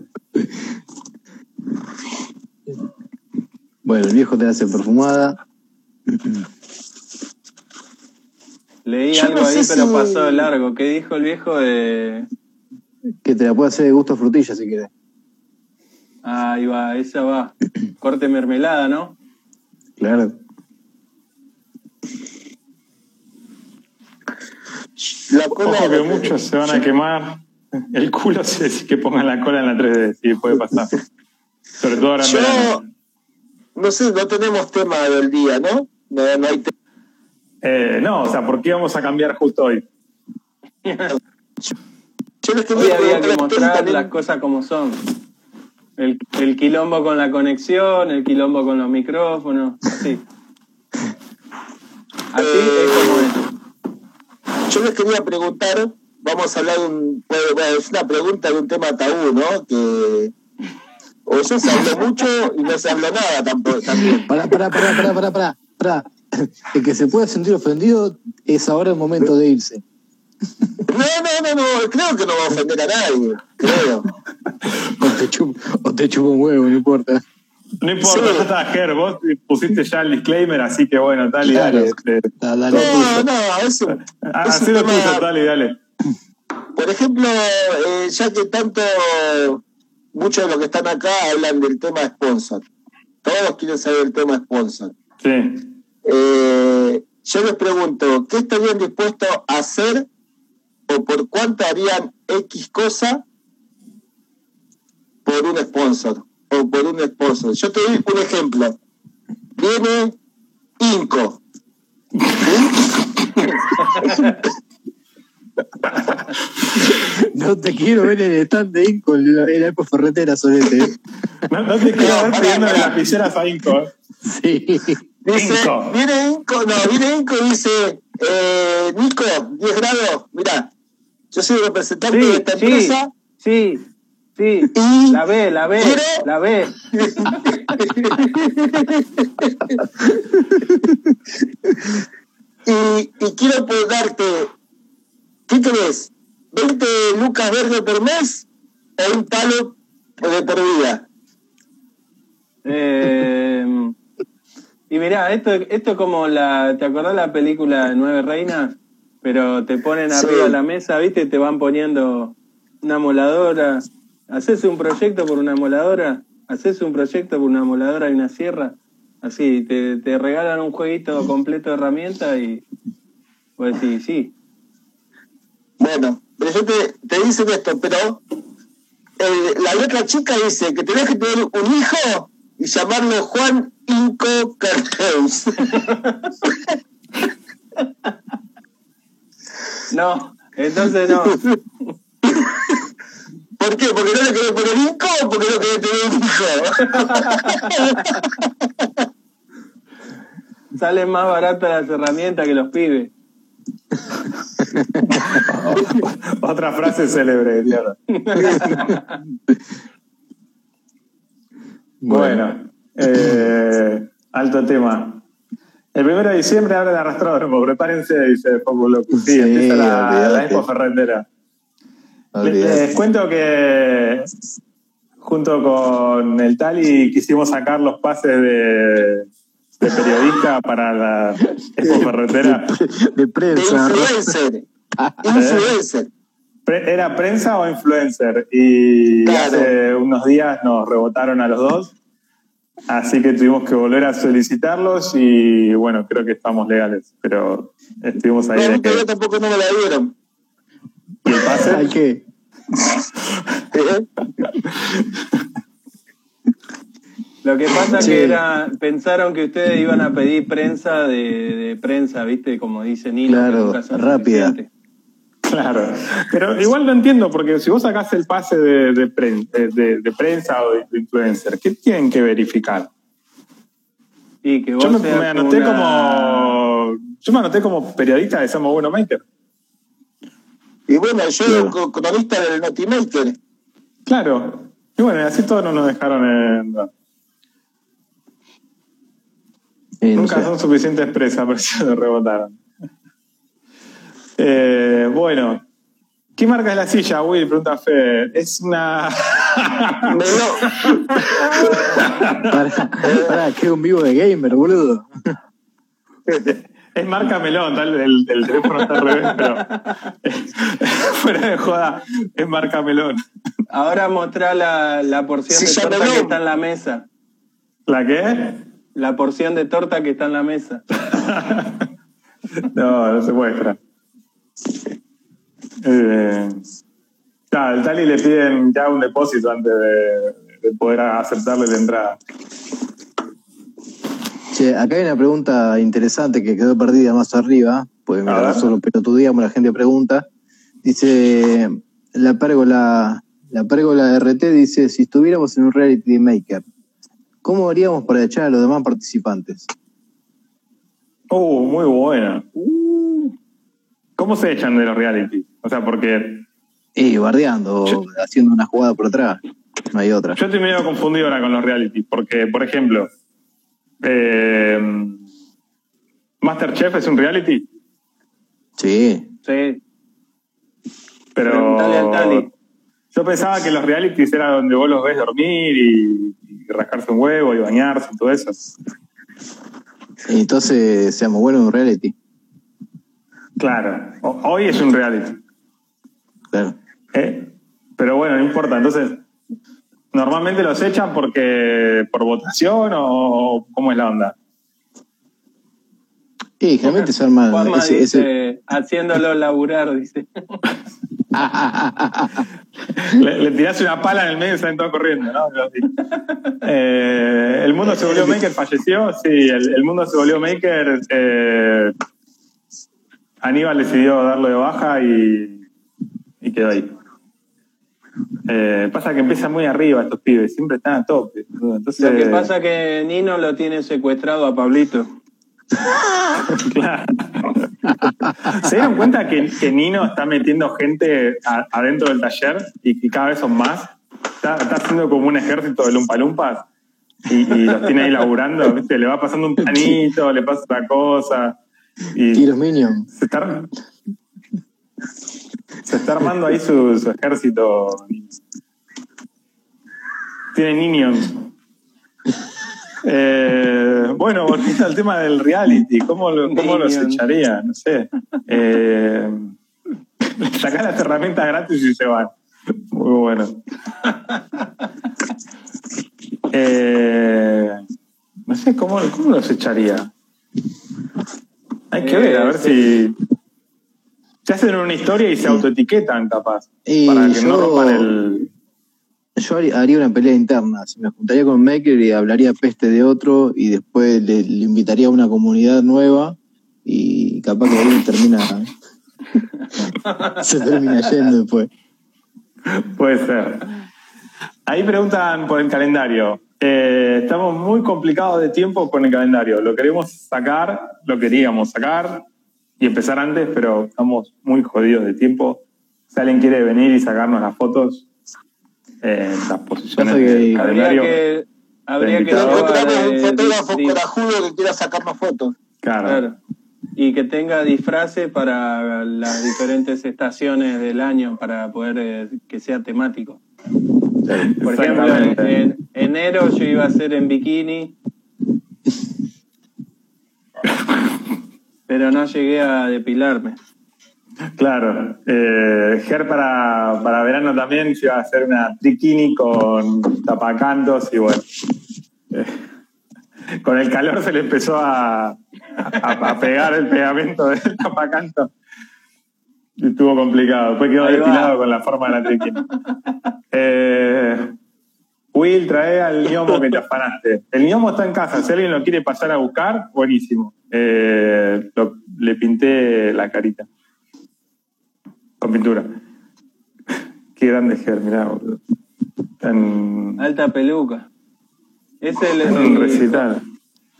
Bueno, el viejo te hace perfumada. Leí Yo algo no ahí, pero pasó de largo. ¿Qué dijo el viejo de.? Que te la puede hacer de gusto a frutilla si querés. Ahí va, esa va. Corte mermelada, ¿no? Claro. La cola Ojo que muchos se van a quemar. El culo si que pongan la cola en la 3D, sí, puede pasar. Sobre todo ahora en Yo, verano. no sé, no tenemos tema del día, ¿no? No, no hay tema. Eh, no, o sea, ¿por qué vamos a cambiar justo hoy? Yo les Hoy había que mostrar las cosas como son. El, el quilombo con la conexión, el quilombo con los micrófonos, así. Así es como es. Yo les quería preguntar, vamos a hablar de un, bueno, es una pregunta de un tema tabú, ¿no? Que o ya se habló mucho y no se habló nada tampoco. También. Pará, pará, pará, pará, pará, pará. pará. El que se pueda sentir ofendido es ahora el momento de irse. No, no, no, no, creo que no va a ofender a nadie, creo. O te chupa, o te chupa un huevo, no importa. No importa, Sí. ya está, Ger, vos pusiste ya el disclaimer, así que bueno, dale, Claro. dale. Da- Dale, No, tuyo. no, eso. un lo tuyo, dale, dale. Por ejemplo, eh, ya que tanto, muchos de los que están acá hablan del tema sponsor. Todos quieren saber el tema sponsor. Sí. Eh, yo les pregunto, ¿qué estarían dispuestos a hacer o por cuánto harían X cosa por un sponsor o por un sponsor? Yo te doy un ejemplo. Viene Inco. No te quiero ver en el stand de Inco en la en la Eco Ferretera, Solete. ¿eh? No, no te quiero No, ver pidiendo pará. lapiceras a Inco. ¿eh? Sí. Dice, Inco. viene Inco, no, viene Inco y dice, eh, Nico, 10 grados, mirá, yo soy representante Sí, de esta empresa sí, sí. Y La ve, la ve, Quiero- la ve. y, y quiero por darte, ¿qué crees? ¿20 lucas verdes por mes o un palo de por vida? Eh, y mirá, esto, esto es como la. ¿Te acordás la película Nueve Reinas? Pero te ponen Sí. arriba de la mesa, ¿viste? Te van poniendo una moladora. ¿Haces un proyecto por una moladora? ¿Haces un proyecto por una moladora y una sierra? Así, te, te regalan un jueguito completo de herramientas y. Pues sí, sí. Bueno, pero yo te, te dicen esto, pero eh, la letra chica dice que tenés que tener un hijo y llamarlo Juan Inco Carteus. No, entonces no. ¿Por qué? ¿Porque no le querés poner Inco o porque no querés tener un hijo? Salen más baratas las herramientas que los pibes. Otra frase célebre, tío. Bueno, eh, alto tema. El primero de diciembre abre el arrastródromo, prepárense, dice Poco Loco. Sí, Sí, empieza la, la expo ferretera. Les, les cuento que junto con el Tali quisimos sacar los pases de, de periodista para la expo ferretera. De De prensa. influencer. Influencer. Pre- ¿Era prensa o influencer? Y Claro. hace unos días nos rebotaron a los dos. Así que tuvimos que volver a solicitarlos y bueno, creo que estamos legales. Pero estuvimos ahí No, de que. tampoco no me la dieron. ¿Y el pase? ¿Hay qué? ¿Eh? Lo que pasa Sí. que era, pensaron que ustedes iban a pedir prensa de, de prensa, ¿viste? Como dice Nino, que Claro, rápida. Claro. Pero igual no entiendo, porque si vos sacás el pase de, de, pren- de- de- de prensa o de influencer, ¿qué tienen que verificar? Y que vos Yo me, anoté una- como. Yo me anoté como periodista de Somos Bueno Maker. Y bueno, yo Claro. co- economista del Notimaker. Claro. Y bueno, así todos no nos dejaron en. Eh, no Nunca sé. son suficientes presas, pero se lo rebotaron. Eh, bueno, ¿qué marca es la silla, Will? Pregunta Fede. Es una. Pará, pará, que un vivo de gamer, boludo. es marca melón, tal, el, el teléfono está al revés, pero. fuera de joda, es marca melón. Ahora mostrá la, la porción Sí, de torta que está en la mesa. ¿La qué? La porción de torta que está en la mesa. No, no se muestra. Eh, claro, al Tali le piden ya un depósito antes de, de poder aceptarle la entrada. Che, acá hay una pregunta interesante que quedó perdida más arriba, pues mira, nosotros pelotudeamos, la gente pregunta. Dice, la pérgola, la pérgola RT dice, si estuviéramos en un reality maker, ¿cómo haríamos para echar a los demás participantes? Uh, muy buena. ¿Cómo se echan de los reality? O sea, porque Y bardeando, o haciendo una jugada por atrás, no hay otra. yo estoy medio confundido ahora con los reality, porque, por ejemplo, eh, Masterchef es un reality, Sí, Sí. pero Preguntale al Tali. yo pensaba que los realities era donde vos los ves dormir y, y rascarse un huevo y bañarse y todo eso. entonces seamos buenos en un reality. Claro, ho- hoy es un reality. Claro. ¿eh? Pero bueno, no importa. Entonces, normalmente los echan porque por votación o cómo es la onda. Y generalmente se arman Juanma ese, dice, ese- haciéndolo laburar, dice. Le, le tirás una pala en el medio y salen todos corriendo, ¿no? Eh, el mundo se volvió maker, falleció. Sí, el, el mundo se volvió maker. eh, Aníbal decidió darlo de baja y, y quedó ahí. Eh, pasa que empiezan muy arriba estos pibes, siempre están a tope. Entonces, Lo que pasa es que Nino lo tiene secuestrado a Pablito. Claro. ¿Se dieron cuenta que, que Nino está metiendo gente a- adentro del taller y, y cada vez son más? Está, está haciendo como un ejército de lumpalumpas y, y los tiene ahí laburando, ¿viste? Le va pasando un planito, le pasa otra cosa. Y Y los Minions. se está, se está armando ahí su, su ejército. Tiene niños. Eh, bueno, volviendo al tema del reality, ¿cómo, lo, cómo los echaría? No sé. Eh, sacar las herramientas gratis y se van. Muy bueno. Eh, no sé, ¿cómo, ¿cómo los echaría? Hay que ver, a ver si. Se hacen una historia y se autoetiquetan, capaz. Y para que no rompan el. Yo haría haría una pelea interna. Si me juntaría con Maker y hablaría peste de otro y después le, le invitaría a una comunidad nueva y capaz que ahí termina. se termina yendo después. Puede ser. Ahí preguntan por el calendario. Eh, estamos muy complicados de tiempo con el calendario. Lo queremos sacar, lo queríamos sacar y empezar antes, pero estamos muy jodidos de tiempo. Si alguien quiere venir y sacarnos las fotos, eh, las posiciones del Habría calendario. que, habría que encontramos un fotógrafo corajudo que quiera sacarnos fotos. Claro. Claro. Y que tenga disfraces para las diferentes estaciones del año para poder eh, que sea temático. Por ejemplo, en enero yo iba a ser en bikini, pero no llegué a depilarme. Claro. Eh, Ger para, para verano también se iba a hacer una triquini con tapacantos y bueno. eh, con el calor se le empezó a, a, a pegar el pegamento del tapacanto. Y estuvo complicado. Después quedó depilado con la forma de la triquini. Eh, Will, trae al ñomo que te afanaste. El ñomo está en casa. Si alguien lo quiere pasar a buscar, buenísimo. Eh, lo- le pinté la carita. Con pintura. Qué grande Ger, mirá, boludo. Alta peluca. Es el, en un recital.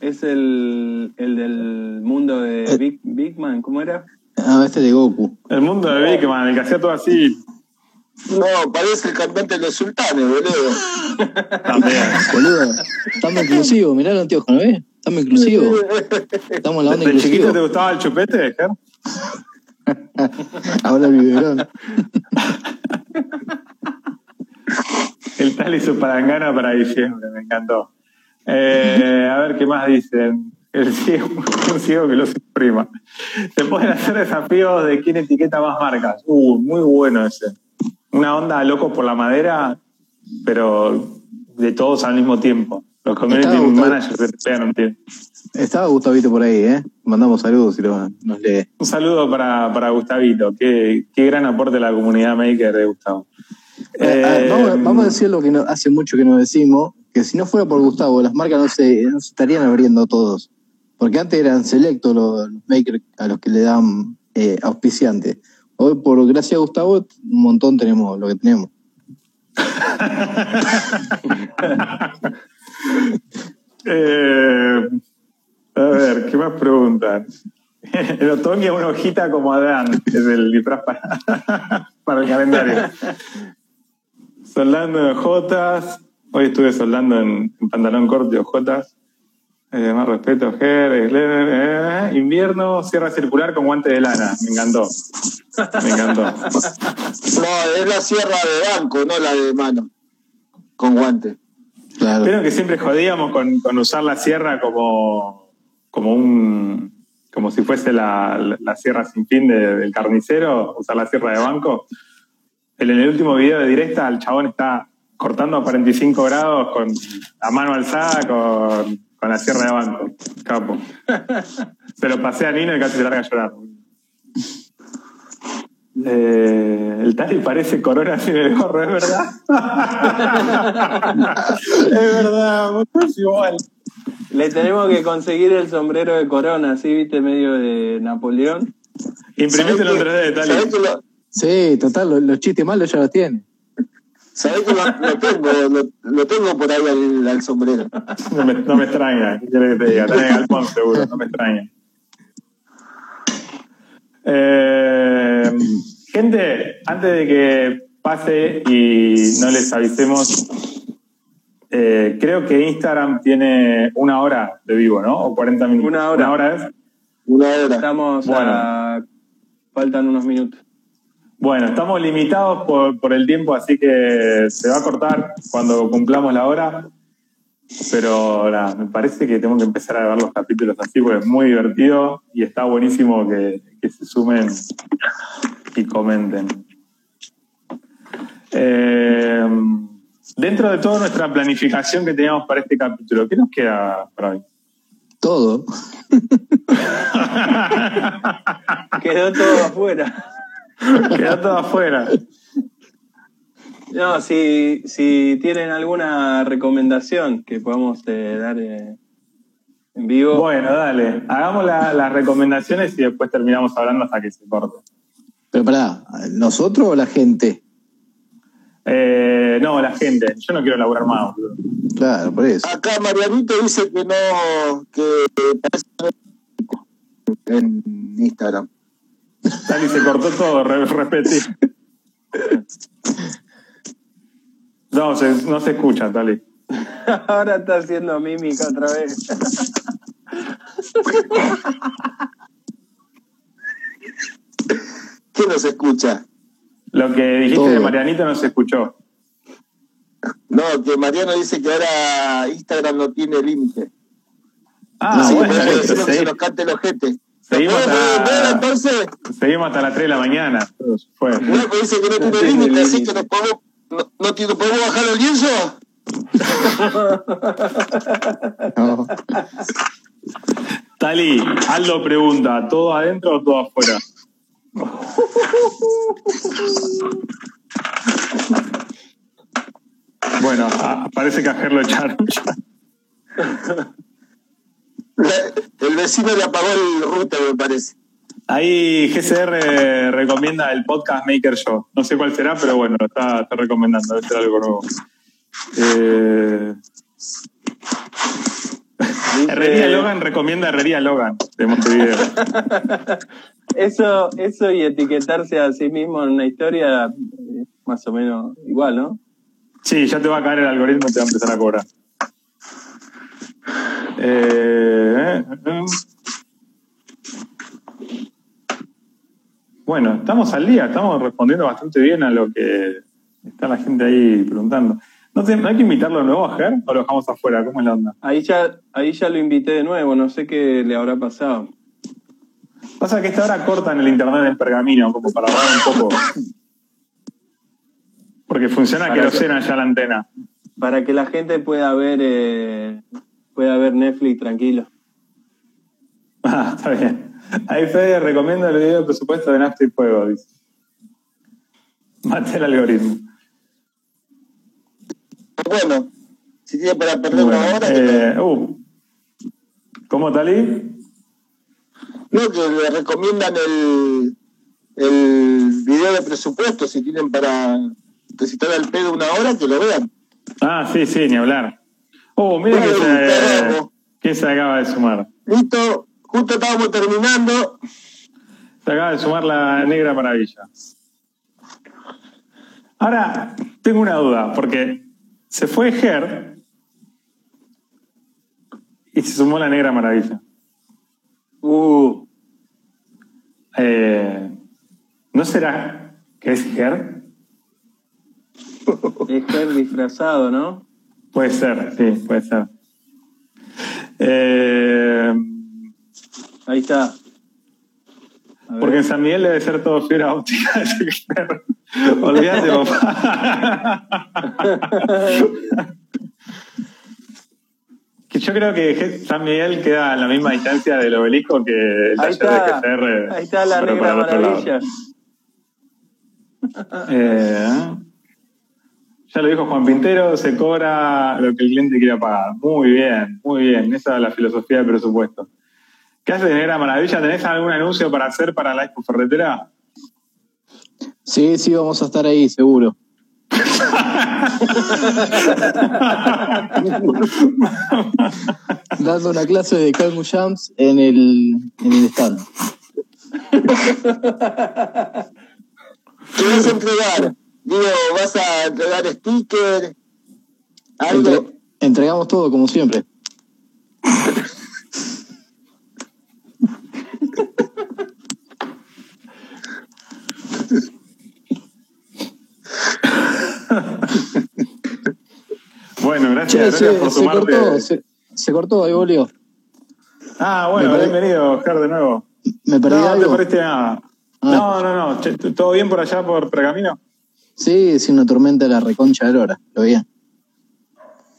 es el, el del mundo de Eh. Big, Big Man, ¿cómo era? Ah, este de Goku. El mundo de Big Man, el que hacía todo así, No, parece el cantante de los sultanes, boludo. también. Boludo, estamos inclusivos. Mirá el anteojo, ¿no ves? Estamos inclusivos. Estamos en la onda ¿De chiquito te gustaba el chupete, Ger? Ahora el biberón. El tal y su palangana para diciembre, me encantó. Eh, a ver qué más dicen. El ciego, un ciego que lo suprima. Se pueden hacer desafíos de quién etiqueta más marcas. Uh, muy bueno ese. Una onda locos por la madera, pero de todos al mismo tiempo. Los community gustando. managers se pegan tiro. Estaba Gustavito por ahí, ¿eh? Mandamos saludos y lo- nos lee. Un saludo para, para Gustavito. Qué, qué gran aporte a la comunidad maker de Gustavo. Eh, Eh, vamos, vamos a decir lo que no- hace mucho que no decimos, que si no fuera por Gustavo, las marcas no se, no se estarían abriendo todos. Porque antes eran selectos los, los makers a los que le dan eh, auspiciantes. Hoy, por gracias Gustavo, un montón tenemos lo que tenemos. Eh, a ver, ¿qué más preguntan? El otoño una hojita como Adán, es el disfraz para, el calendario. Soldando de Jotas. Hoy estuve soldando en, en pantalón corto de Jotas. Eh, más respeto, Ger, eh, eh, invierno, sierra circular con guante de lana. Me encantó. Me encantó. No, es la sierra de banco, no la de mano. Con guante. Claro. Vieron que siempre jodíamos con, con usar la sierra como, como un como si fuese la, la- la sierra sin fin de- del carnicero, usar la sierra de banco. En el último video de directa, el chabón está cortando a 45 grados con a mano alzada con, con la sierra de banco. Capo. Se lo pasé a Nino y casi se larga a llorar. Eh, el Tali parece corona sin el gorro, es verdad. es verdad, es igual. Le tenemos que conseguir el sombrero de corona, así, viste, medio de Napoleón. Imprimítelo en 3D, Tali. ¿Sabés que lo, Sí, total, lo- los chistes malos ya los tiene. sabés que lo, lo tengo? Lo, lo tengo por ahí al, al sombrero. No me, no me extraña, ¿qué querés que te diga? Tenés galpón seguro, no me extraña. Eh, gente, antes de que pase y no les avisemos, eh, creo que Instagram tiene una hora de vivo, ¿no? O 40 minutos. Una hora. Una hora es. Una hora. Estamos Bueno. a... Faltan unos minutos. Bueno, estamos limitados por, por el tiempo, así que se va a cortar cuando cumplamos la hora. Pero nada, me parece que tengo que empezar a ver los capítulos así porque es muy divertido y está buenísimo que, que se sumen y comenten. Eh, dentro de toda nuestra planificación que teníamos para este capítulo, ¿qué nos queda para hoy? Todo. Quedó todo afuera. Queda todo afuera. No, si, si tienen alguna recomendación que podamos eh, dar eh, en vivo. Bueno, dale, hagamos la- las recomendaciones y después terminamos hablando hasta que se corte. Pero pará, ¿nosotros o la gente? Eh, no, la gente. Yo no quiero laburar más. Claro, por eso. Acá Marianito dice que no, que parece que no en Instagram. Dale, se cortó todo, re- repetí. No, se, no se escucha, Tali. Ahora está haciendo mímica otra vez. ¿Quién nos escucha? Lo que dijiste Todo. de Marianito no se escuchó. No, que Mariano dice que ahora Instagram no tiene límite. Ah, Así bueno, que se nos cante el ojete. Seguimos ¿Puedo a- ver entonces? seguimos hasta las 3 de la mañana. Fue. Bueno, pues dice que no tiene límite, así que nos podemos, no, no tiene- ¿podemos bajar el lienzo? No. Tali, Aldo pregunta, ¿todo adentro o todo afuera? Bueno, ah, parece que a Ger lo echaron El vecino le apagó el router, me parece. Ahí GCR recomienda el podcast Maker Show. No sé cuál será, pero bueno, lo está, está recomendando. Debe ser algo nuevo. Eh, Herrería Logan recomienda Herrería Logan de Montevideo. Eso, eso y etiquetarse a sí mismo en una historia, eh, más o menos igual, ¿no? Sí, ya te va a caer el algoritmo y te va a empezar a cobrar. Eh, eh, Bueno, estamos al día, estamos respondiendo bastante bien a lo que está la gente ahí preguntando. ¿No, te- ¿no hay que invitarlo de nuevo a Ger o lo dejamos afuera? ¿Cómo es la onda? Ahí ya, ahí ya lo invité de nuevo, no sé qué le habrá pasado. Pasa que esta hora cortan el internet del pergamino, como para ahorrar un poco. Porque funciona Para querosena ya la antena. Para que la gente pueda ver, eh, pueda ver Netflix tranquilo. Ah, está bien. Ahí Fede recomienda el video de presupuesto de Nafta y Fuego, dice. Mate el algoritmo. Bueno, si tiene para perder Bueno, una hora, que eh, uh. ¿Cómo, Tali? no, que le recomiendan el, el video de presupuesto, si tienen para recitar al pedo una hora, que lo vean. Ah, sí, sí, ni hablar. Oh, mira que Bueno, se, carajo. que se acaba de sumar. Listo, justo estábamos terminando. Se acaba de sumar la Negra Maravilla. Ahora, tengo una duda, porque se fue Ger y se sumó la Negra Maravilla. Uh, Eh, ¿No será que es Ger? es Ger disfrazado, ¿no? Puede ser, sí, puede ser. Eh, Ahí está. Porque en San Miguel debe ser todo fibra óptica. Olvídate, papá. Que yo creo que San Miguel queda a la misma distancia del obelisco que el Ahí taller está, de GCR. ahí está la lado. maravilla. Eh, ya lo dijo Juan Pintero, se cobra lo que el cliente quiera pagar. Muy bien, muy bien. Esa es la filosofía del presupuesto. ¿Qué hace Negra Maravilla? ¿Tenés algún anuncio para hacer para la Expo Ferretera? Sí, sí, vamos a estar ahí, seguro. Dando una clase de Calmu Jams en el, en el stand. ¿Qué vas a entregar? Digo, ¿vas a entregar sticker? ¿Algo? Entre- entregamos todo como siempre. Bueno, Che, gracias, se, gracias por se cortó, se, se cortó, ahí volvió. Ah, bueno, perdí- bienvenido, Oscar, de nuevo. ¿Me perdí No, no te algo? perdiste nada. Ah. No, no, no. Che, ¿Todo bien por allá, por Pergamino? Sí, es una tormenta de la reconcha de Lora, lo veía.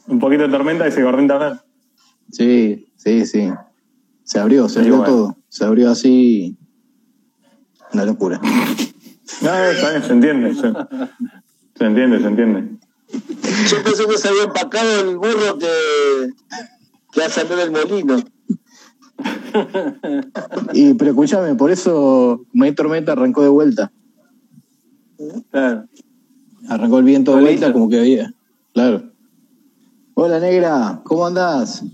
Un poquito de tormenta y se cortó internet. Sí, sí, sí. Se abrió, se Sí, abrió bueno. todo. Se abrió así. Una locura. No, está bien, se entiende. Se, se entiende, se entiende. Yo pensé que se había empacado el burro que, que ha salido del molino. Y, pero escúchame, por eso, hay tormenta, arrancó de vuelta. Claro. Arrancó el viento de vuelta como que había. Claro. Hola, negra, ¿cómo andás?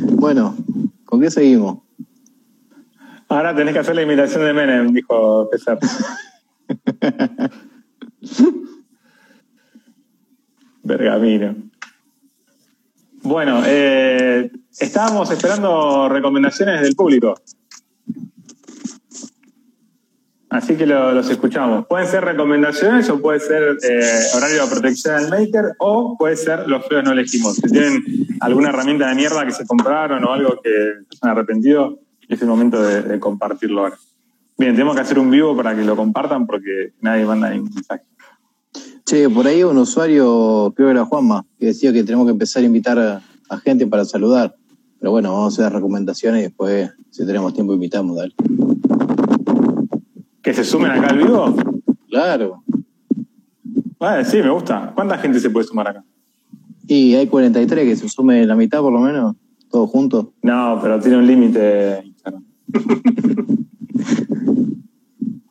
Bueno, ¿con qué seguimos? Ahora tenés que hacer la imitación de Menem, dijo César. Bergamino. Bueno, eh, estábamos esperando recomendaciones del público. Así que lo- los escuchamos. Pueden ser recomendaciones o puede ser eh, horario de protección al maker o puede ser los feos no elegimos. Si tienen alguna herramienta de mierda que se compraron o algo que se han arrepentido, es el momento de, de compartirlo ahora. Bien, tenemos que hacer un vivo para que lo compartan porque nadie manda ningún mensaje. Che, por ahí un usuario, creo que era Juanma, que decía que tenemos que empezar a invitar a, a gente para saludar. Pero bueno, vamos a hacer recomendaciones y después, si tenemos tiempo, invitamos, dale. ¿Que se sumen acá al vivo? Claro. Vale, sí, me gusta. ¿Cuánta gente se puede sumar acá? Y hay 43 que se sume la mitad por lo menos, todos juntos. No, pero tiene un límite. Instagram.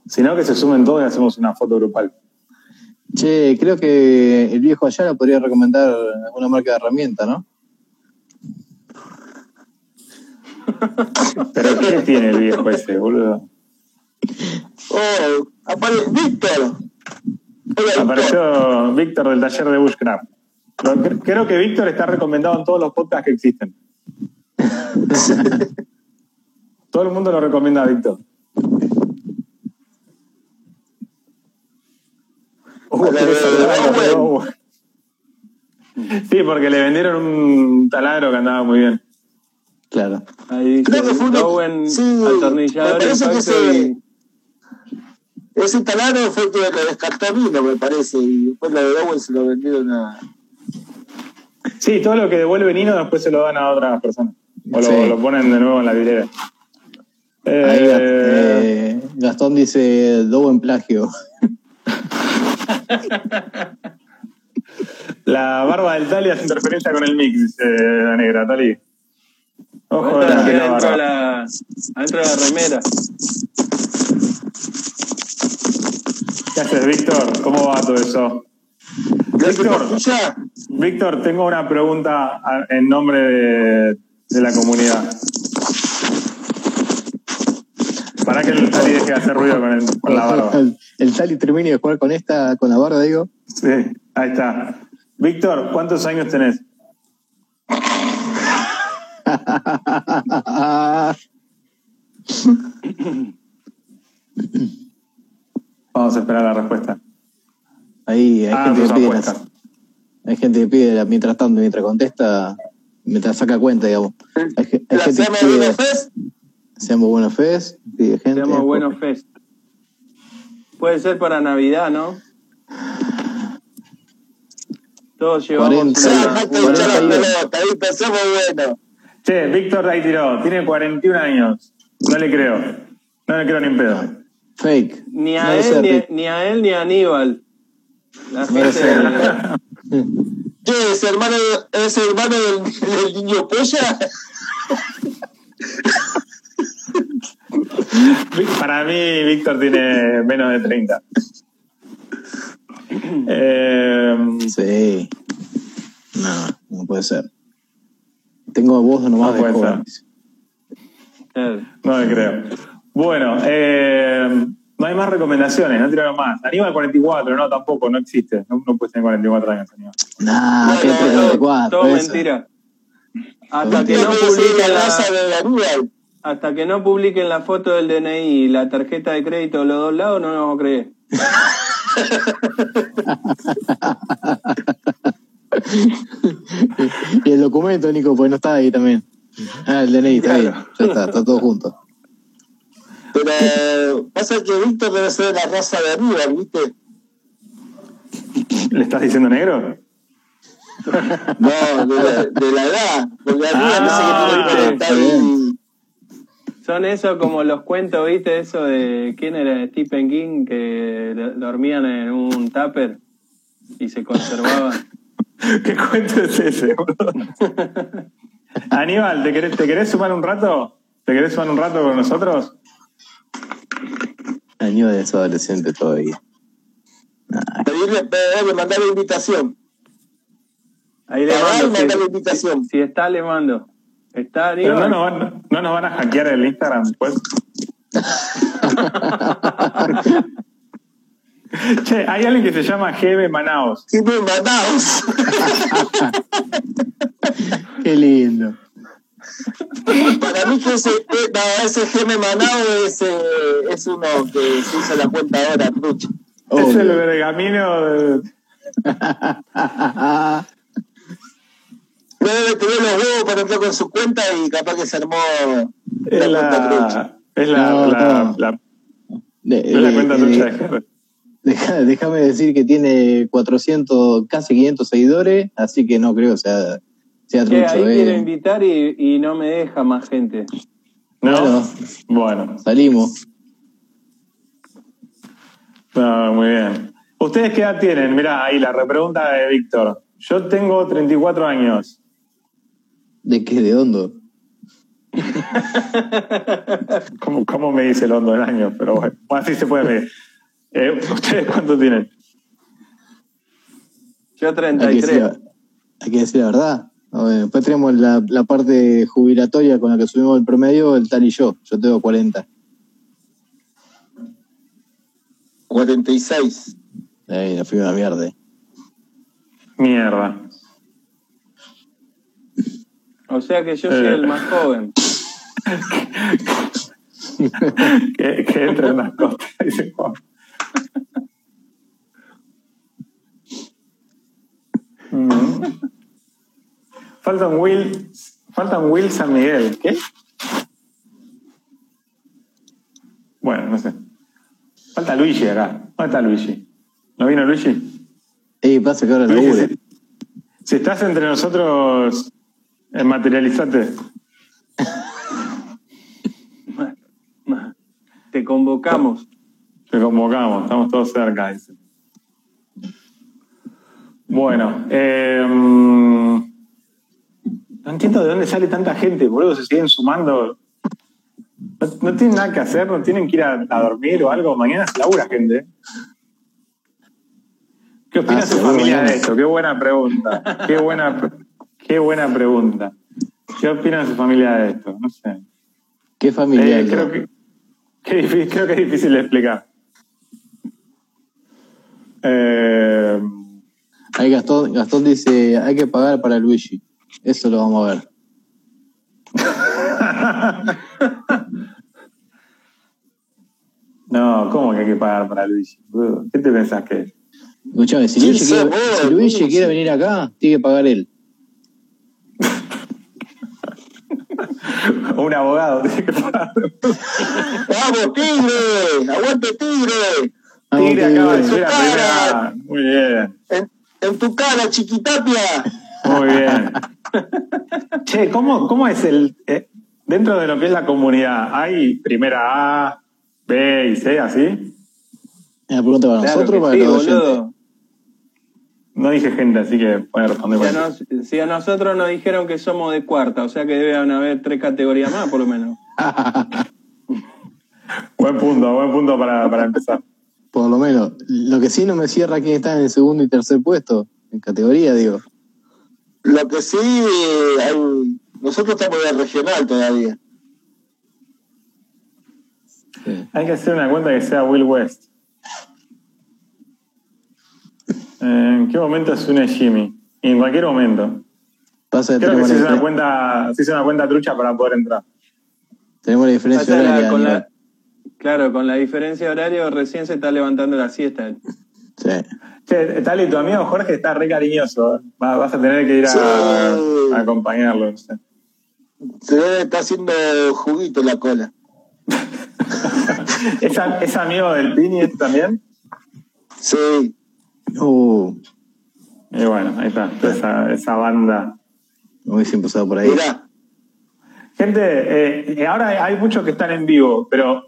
si no, que se sumen todos y hacemos una foto grupal. Che, creo que el viejo Ayala podría recomendar una marca de herramienta, ¿no? ¿Pero qué tiene el viejo ese, boludo? Oh, apare- Víctor. Hola, Víctor. Apareció Víctor del taller de Bushcraft. Creo que Víctor está recomendado en todos los podcasts que existen. Todo el mundo lo recomienda a Víctor. Sí, porque le vendieron un taladro que andaba muy bien. Claro. Ahí Creo que fue Owen, sí, me atornillador parece que impacto ese- y- Ese taladro fue el que lo descartó Mino, me parece, y después lo de Owen se lo vendieron a. Sí, todo lo que devuelve Nino después se lo dan a otras personas. O lo, Sí. lo ponen de nuevo en la vidriera. Ahí Eh, Gastón dice Dobo en plagio. La barba del Tali hace interferencia con el mix, dice la negra, Tali. Ojo de la, adentro, de barba. la, adentro de la remera. ¿Qué haces, Víctor? ¿Cómo va todo eso? ¿Ya se Víctor. Víctor, tengo una pregunta en nombre de, de la comunidad. Para que el Tali deje de hacer ruido con, el- con la barba. El, el Tali termine de jugar con esta, con la barba, digo. Sí, ahí está. Víctor, ¿cuántos años tenés? Vamos a esperar la respuesta. Ahí hay Ah, gente que pide las- hay gente que pide la- mientras tanto, mientras contesta, mientras saca cuenta, digamos. Hay, hay ¿La gente que pide? Seamos buenos fes, pide gente. Se llama Bueno Fest. Puede ser para Navidad, ¿no? Todos llevamos Cuarenta. Ya, una, pelota, Víctor, somos buenos. Che, Víctor ahí tiró, tiene 41 años. No le creo. No le creo ni en pedo. Fake. ni a No él ser ni, ni a él ni a Aníbal. La No gente ser ¿Qué es hermano, es hermano del, del niño polla? Para mí, Víctor tiene menos de 30. Eh, Sí. No, no puede ser. Tengo voz nomás No de puede joven. No le creo. Bueno, eh, no hay más recomendaciones, no tiraron más. Aníbal 44, no, tampoco, no existe. No, no puedes tener 44 años, Aníbal. Nah, No, que no, no, 34. Todo eso. mentira. Hasta que, no publiquen la la. Hasta que no publiquen la foto del DNI y la tarjeta de crédito de los dos lados, no nos vamos a creer. Y el documento, Nico, pues no está ahí también. Ah, el DNI, está bien. Ya está, está todo junto. Pero pasa que Víctor debe ser de la raza de Aníbal, ¿viste? ¿Le estás diciendo negro? No, de la, de la edad. Porque Aníbal Ah, no sé qué está tiene 40 y... Son eso como los cuentos, ¿viste? Eso de quién era Stephen King que do- dormían en un tupper y se conservaban. ¿Qué cuento es ese, boludo? Aníbal, ¿te querés, ¿te querés sumar un rato? ¿Te querés sumar un rato con nosotros? Año de adolescente todavía. Pedirle, pedirle, mandarle invitación. Ahí le mando. mandarle Si, invitación. si está, le mando. ¿Está, Pero no nos, van, no nos van a hackear el Instagram después. che, hay alguien que se llama GB Manaos. Y me mandaos. Qué lindo. Para mí que ese, eh, no, ese Geme Manao es, eh, es uno que se hizo la cuenta ahora, trucha. Es el bergamino de... No debe tener los huevos para entrar con su cuenta y capaz que se armó Es la cuenta trucha. es la, No, la, no. la- De- es la eh, cuenta eh, trucha de GB. deja- déjame decir que tiene 400, casi 500 seguidores, así que no creo sea, sea trucho. ahí quiero eh. invitar y, y no me deja más gente. ¿No? Bueno. Bueno, Salimos. no, muy bien. ¿Ustedes qué edad tienen? Mirá, ahí la repregunta de Víctor. Yo tengo 34 años. ¿De qué? ¿De hondo? ¿Cómo, cómo me dice el hondo del año? Pero bueno, así se puede medir. Eh, ¿Ustedes cuánto tienen? Yo Hay que decir 33. la, hay que decir la verdad. Ver, Después tenemos la, la parte jubilatoria con la que subimos el promedio, el tal y yo. Yo tengo 40. 46. Ahí, la fui una mierda. Mierda. O sea que yo soy Eh. el más joven. que, que entre en las costas, dice Juan. Mm. Faltan Will, faltan Will San Miguel. ¿Qué? Bueno, no sé. Falta Luigi acá. ¿Dónde está Luigi? ¿No vino Luigi? Ey, pasa que ahora Luigi, si, si estás entre nosotros, eh, materializate. Te convocamos. Te convocamos, estamos todos cerca, dice. Bueno, eh, no entiendo de dónde sale tanta gente, boludo, se siguen sumando. No, no tienen nada que hacer, no tienen que ir a, a dormir o algo. Mañana se labura gente. ¿Qué opina Ah, su familia mañana. de esto? Qué buena pregunta. Qué buena, pre- qué buena pregunta. ¿Qué opina su familia de esto? No sé. Qué familiar. Eh, creo, que, creo que es difícil de explicar. Eh, Ahí Gastón, Gastón dice, hay que pagar para Luigi. Eso lo vamos a ver. no, ¿cómo que hay que pagar para Luigi? ¿Qué te pensás que es? Escuchame, si ¿Quién Luigi, si quiere venir acá, tiene que pagar él. Un abogado tiene que pagar. ¡Vamos, Tigre! ¡Aguante, Tigre! Tigre acaba de subir a primera. Muy bien, En, en tu cara, chiquitapia. muy bien. Che, ¿cómo, cómo es el. eh, dentro de lo que es la comunidad, ¿hay primera A, B y C así? ¿Una pregunta para Claro nosotros o para sí, los oyentes? boludo. No dije gente, así que pueden responder. Si a, nos- si a nosotros nos dijeron que somos de cuarta, o sea que deben haber tres categorías más, por lo menos. Buen punto, buen punto para, para empezar. Por lo menos. Lo que sí no me cierra quién está en el segundo y tercer puesto. En categoría, digo. Lo que sí, hay- nosotros estamos de regional todavía. Sí. Hay que hacer una cuenta que sea Will West. ¿En qué momento se une Jimmy? En cualquier momento. Pasa que Creo que se hizo una cuenta, se hizo una cuenta trucha para poder entrar. tenemos la diferencia Pasa la- horaria. con la- Aníbal. claro, con la diferencia de horario recién se está levantando la siesta. Sí. Che, Tali, tu amigo Jorge está re cariñoso. Va- Vas a tener que ir a, Sí. a acompañarlo. no sé. Se debe estar haciendo juguito la cola. ¿Es, es amigo del Pini este también? Sí. Uh, Y bueno, ahí está, toda esa, esa banda. me hubiese empezado por ahí. Mirá. Gente, eh, eh, ahora hay muchos que están en vivo, pero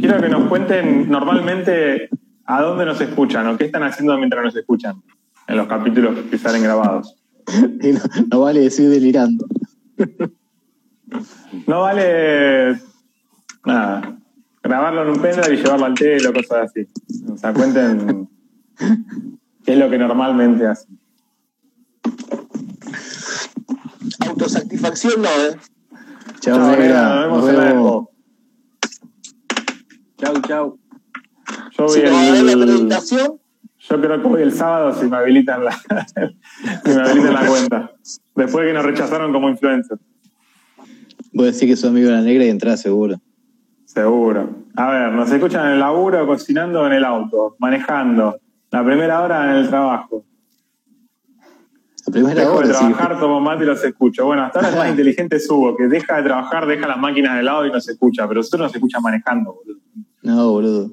quiero que nos cuenten normalmente a dónde nos escuchan o qué están haciendo mientras nos escuchan en los capítulos que salen grabados. Y no, no vale decir delirando. No vale nada, grabarlo en un pendrive y llevarlo al telo, cosas así. O sea, cuenten es lo que normalmente hacen. Autosatisfacción no, ¿eh? Chao, Chao, negra, nos vemos en la vemos. expo. Chau, chau. Yo voy Si haber la el, acreditación, Yo creo que voy el sábado si me habilitan la, si me habilitan la cuenta. Después de que nos rechazaron como influencer. Voy a decir que soy amigo de la negra y entrar seguro. Seguro. A ver, nos escuchan en el laburo, cocinando o en el auto, manejando. La primera hora en el trabajo. La primera Dejo de hora, sí. trabajar, tomo mate y los escucho. Bueno, hasta ahora es más inteligente subo, que deja de trabajar, deja las máquinas de lado y nos escucha, pero nosotros nos escucha manejando, boludo. No, boludo.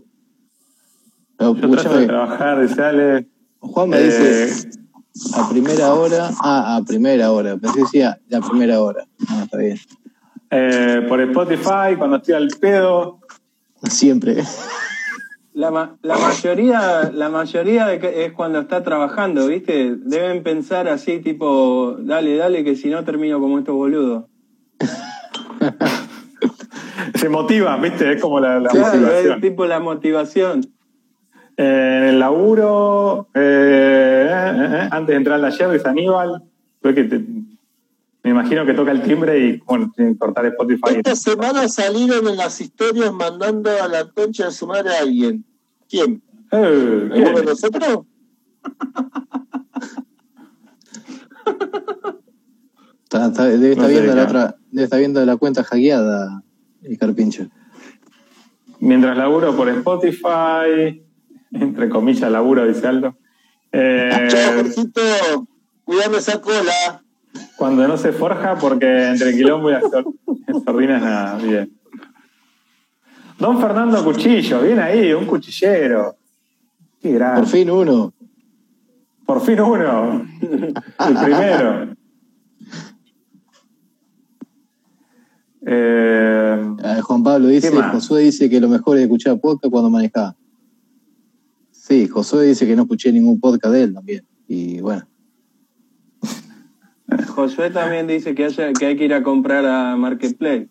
No, Yo trato de trabajar, dice Ale. Juan me Eh, dice a primera hora. Ah, a primera hora. Pensé que decía la primera hora. No, está bien. eh, por Spotify, cuando estoy al pedo. Siempre. La, la mayoría, la mayoría de es cuando está trabajando, ¿viste? Deben pensar así, tipo, dale, dale, que si no termino como estos boludos. Se motiva, ¿viste? Es como la, la Claro, motivación. es tipo la motivación. Eh, en el laburo, eh, eh, antes de entrar al taller, dice Aníbal, fue que te- me imagino que toca el timbre y, bueno, tiene que cortar Spotify. esta semana salieron en las historias mandando a la concha de su madre a alguien. ¿Quién? Eh. ¿Alguno de nosotros? Está- está- debe, estar No sé viendo de la otra, debe estar viendo la cuenta hackeada el carpincho. Mientras laburo por Spotify, entre comillas laburo, dice Aldo. Eh, Chao, Jorgito. Cuidame esa cola. Cuando no se forja, porque entre quilombo y las sor- sordinas nada, bien. Don Fernando Cuchillo, bien ahí, un cuchillero. Qué grande. Por fin uno. Por fin uno. El primero. Eh, Ah, Juan Pablo dice. Josué dice que lo mejor es escuchar podcast cuando manejaba. Sí, Josué dice que no escuché ningún podcast de él también. Y bueno, Josué también dice que, haya, que hay que ir a comprar a Marketplace.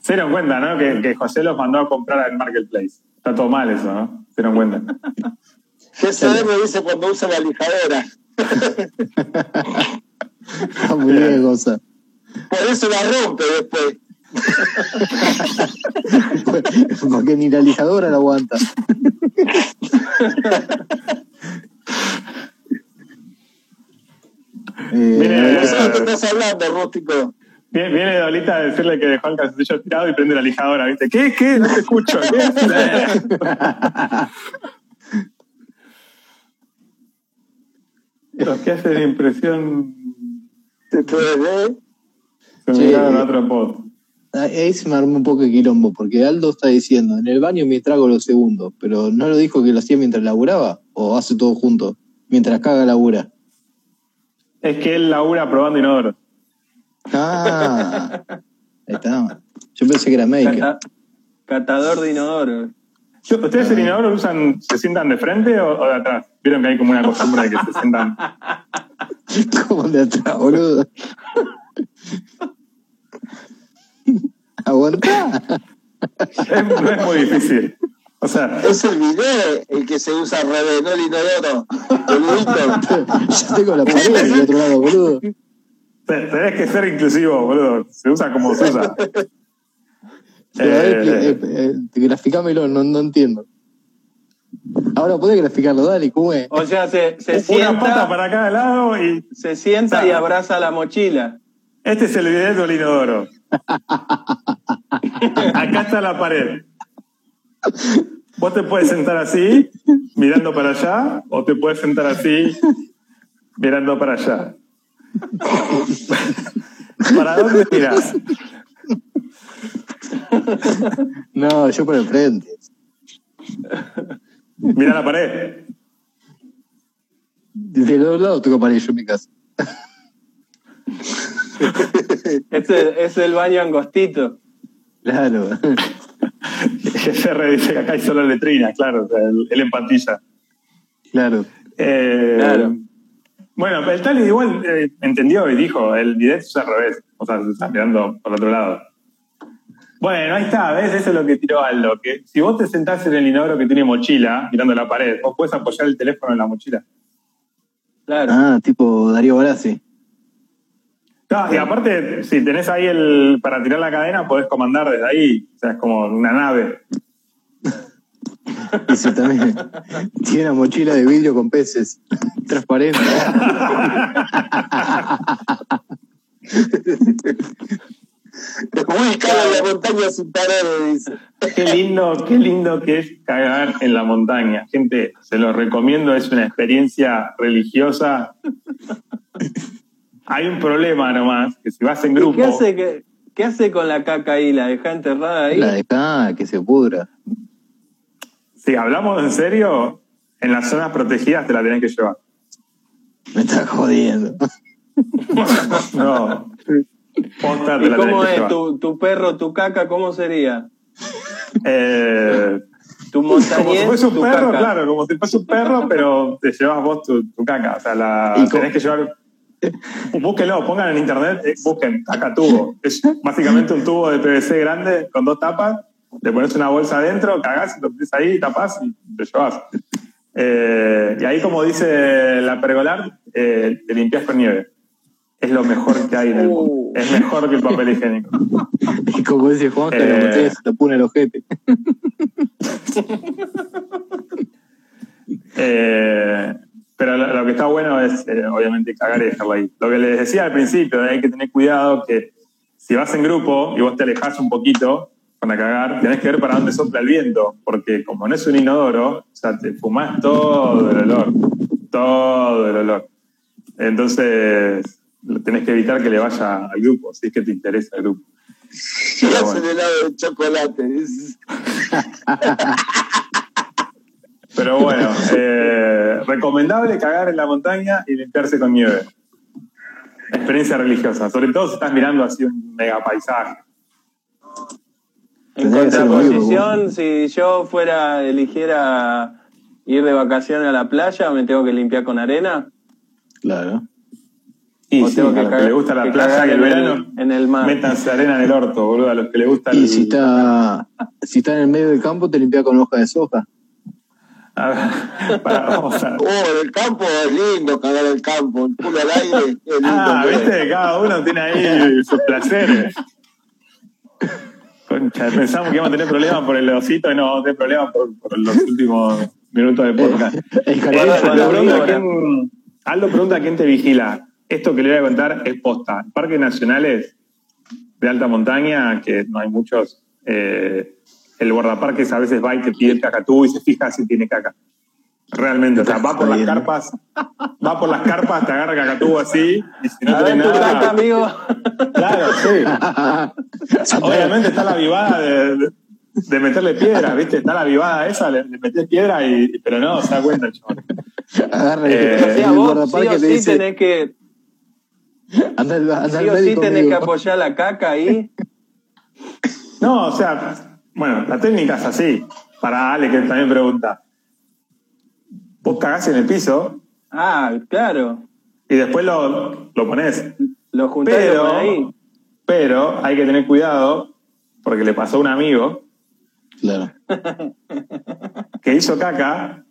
se dieron cuenta, ¿no? Que, que José los mandó a comprar al Marketplace. Está todo mal eso, ¿no? Se dieron cuenta. GCD me dice cuando usa la lijadora. está muy bien, cosa. Por eso la rompe después. Porque ni la lijadora la aguanta. Eh, ver, qué estás hablando, rústico. Viene, viene Dolita a decirle que dejó el calzoncillo tirado y prende la lijadora, ¿viste? ¿Qué? ¿Qué? No te escucho. ¿Qué? Los que hacen impresión Después de... se Sí. miraron a otro pod. Ahí se me armó un poco de quilombo, porque Aldo está diciendo, en el baño me trago los segundos, pero ¿no lo dijo que lo hacía mientras laburaba? ¿O hace todo junto? Mientras caga labura. Es que él labura probando inodoro. Ah, ahí está. Yo pensé que era maker. Cata- catador de inodoro. ¿Ustedes el inodoro lo usan, se sientan de frente o, o de atrás? Vieron que hay como una costumbre de que se sientan. ¿Cómo de atrás, boludo? Aguanta. Es- muy difícil. O sea, Es el video el que se usa al revés, no el inodoro. Yo tengo la pared del otro lado, boludo. Te- Tenés que ser inclusivo, boludo. Se usa como se usa. Eh, eh, eh, graficámelo, no, no entiendo. Ahora podés graficarlo, dale, ¿cómo es? O sea, se, se una pata sienta, para cada lado y se sienta y abraza la mochila. este es el video del inodoro. Acá está la pared. Vos te puedes sentar así, mirando para allá, o te puedes sentar así, mirando para allá. ¿Para dónde mirás? No, yo por el frente. Mira la pared. De los dos lados tengo pared yo en mi casa. Este es el baño angostito. Claro. GR dice que acá hay solo letrinas, claro, él, él en pantalla. Claro. Eh, Claro. Bueno, el Tali igual eh, entendió y dijo, el bidet es al revés, o sea, se está mirando por otro lado. Bueno, ahí está, ¿ves? Eso es lo que tiró Aldo, que si vos te sentás en el inodoro que tiene mochila, mirando la pared, vos puedes apoyar el teléfono en la mochila. Claro. Ah, tipo Darío Barassi. No, y aparte, si tenés ahí el para tirar la cadena, podés comandar desde ahí, o sea, es como una nave. Dice también. Tiene una mochila de vidrio con peces. Transparente. Uy, cara en la montaña sin paredes, dice. Qué lindo, qué lindo que es cagar en la montaña. Gente, se lo recomiendo, es una experiencia religiosa. Hay un problema nomás, que si vas en ¿Y grupo, ¿Qué hace, que, ¿Qué hace con la caca ahí? ¿La deja enterrada ahí? La dejá, que se pudra. si hablamos en serio, en las zonas protegidas te la tenés que llevar. Me está jodiendo. No. Posta te ¿Y la tenés cómo que es? llevar. ¿Tu, ¿Tu perro, tu caca, cómo sería? Eh, Tu como si montañés, fuese un perro, caca. claro, como si fuese un perro, pero te llevas vos tu, tu caca. O sea, la tenés que llevar. Búsquenlo, pongan en internet, eh, busquen caca tubo. Es básicamente un tubo de PVC grande con dos tapas. Le pones una bolsa adentro, cagás, lo metes ahí, tapás y te llevas. Eh, y ahí, como dice la pergolar, eh, te limpias con nieve. Es lo mejor que hay en el mundo. Uh. Es mejor que el papel higiénico. Y como dice Juan, que Eh. la se te pone el ojete. Eh, pero lo, lo que está bueno es, eh, obviamente, cagar y dejarlo ahí. Lo que les decía al principio, hay que tener cuidado que si vas en grupo y vos te alejas un poquito para cagar, tenés que ver para dónde sopla el viento, porque como no es un inodoro, o sea, te fumás todo el olor, todo el olor. Entonces, tenés que evitar que le vaya al grupo, si es que te interesa el grupo. Y hacen bueno. helado de chocolate. Pero bueno, eh, recomendable cagar en la montaña y limpiarse con nieve. Experiencia religiosa, sobre todo si estás mirando así un mega paisaje. En contraposición, si yo fuera, eligiera ir de vacaciones a la playa, ¿me tengo que limpiar con arena? Claro. Y ¿O sí, tengo a que los que cagar- le gusta la que playa y el en el- verano, en el mar? métanse arena en el orto, boludo, a los que le gusta el... Y si está, si está en el medio del campo, te limpia con hoja de soja. A ver, para, vamos a... Oh, en el campo es lindo cagar el campo, el culo al aire. Es lindo, Ah, viste, cada uno tiene ahí sus placeres. Concha, pensamos que íbamos a tener problemas por el osito y no vamos a tener problemas por, por los últimos minutos de podcast. Eh, Aldo, pregunta ahora. quién, Aldo pregunta quién te vigila. Esto que le voy a contar es posta. Parques nacionales de alta montaña, que no hay muchos, eh, el guardaparques a veces va y te pide el cacatú y se fija si tiene caca. Realmente, o sea, va por las carpas, va por las carpas, te agarra cacatú así, y si no tiene caca, nada. amigo. Claro, sí. Obviamente está la vivada de, de- de meterle piedras, ¿viste? Está la vivada esa, le, le metés piedra, y, pero no, se da cuenta el chaval. Agarra el, Eh, O sea, vos sí o te sí dice, tenés que, anda, sí o sí tenés que apoyar la caca ahí. No, o sea, bueno, la técnica es así. Para Ale, que también pregunta. Vos cagás en el piso Ah, claro. y después lo, lo ponés. Lo juntás y lo Pero, ponés ahí. pero hay que tener cuidado, porque le pasó a un amigo Claro. que hizo caca,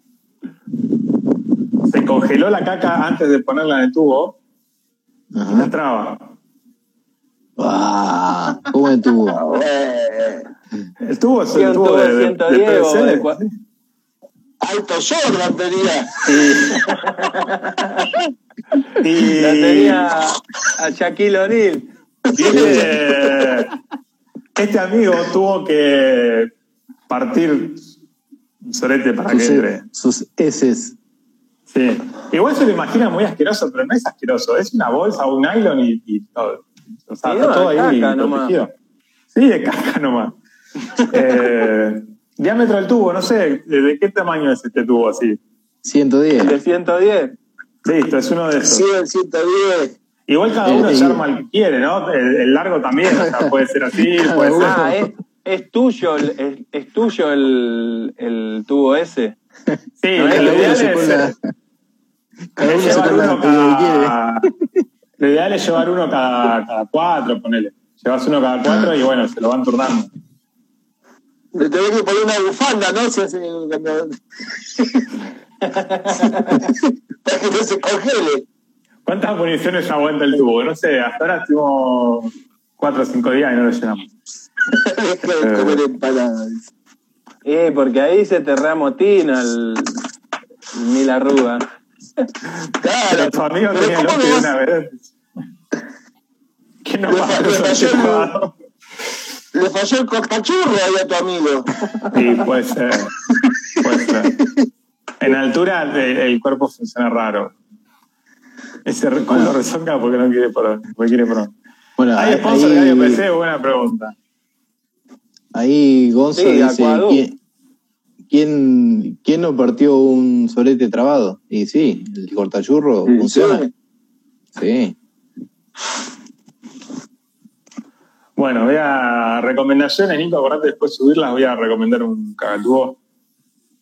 se congeló la caca antes de ponerla en el tubo y no Ajá. entraba. Ah, ¿Cómo estuvo? Ah, bueno. El tubo es el tubo de, de de, 110 de o PVC. de cua- Alto Jordan tenía. Y, La tenía a Shaquille O'Neal. este, amigo tuvo que partir un sorete para que Sus, entre. sus heces. Sí. Igual se lo imagina muy asqueroso, pero no es asqueroso. Es una bolsa, un nylon y, y todo. O sea, Sí, está todo ahí caca nomás. protegido. Sí, de caca nomás. Eh, diámetro del tubo, no sé, ¿de, qué tamaño es este tubo así? 110. De 110. Listo, es uno de esos. 100, 110. Igual cada Eh, uno eh, se arma el que quiere, ¿no? El, el largo también, o sea, puede ser así, puede ser. Ah, es, es tuyo, el- es, es tuyo el, el tubo ese. Sí, No, lo cada uno ideal es, pone cada uno se llevar uno cada. Lo ideal es llevar uno cada, cada cuatro, ponele. Llevas uno cada cuatro y bueno, se lo van turnando. Le tenés que poner una bufanda, ¿no? Se hace cuando- Para que no se congele. ¿Cuántas municiones aguanta el tubo? No sé, hasta ahora estuvimos cuatro o cinco días y no lo llenamos. Deja de comer empanadas. Eh, porque ahí se te reamotina el, el mil arruga. Claro. Pero tu amigo tenía el ¿cómo opio no de vas- una vez. ¿Qué no Le pasa? Le falló el- cortachurro ahí a tu amigo. Sí, puede ser. Puede ser. En altura el, el cuerpo funciona raro. Ese cuando rezonga porque no quiere por, porque quiere por. Bueno, ¿Hay ahí, sponsor de PC? Buena pregunta. ahí Gonzo Sí, dice. ¿quién, quién, quién no partió un solete trabado? Y sí, el cortachurro funciona. Sí. Sí. Bueno, voy a recomendaciones, Nico, acordate después subirlas, voy a recomendar un cagatubo.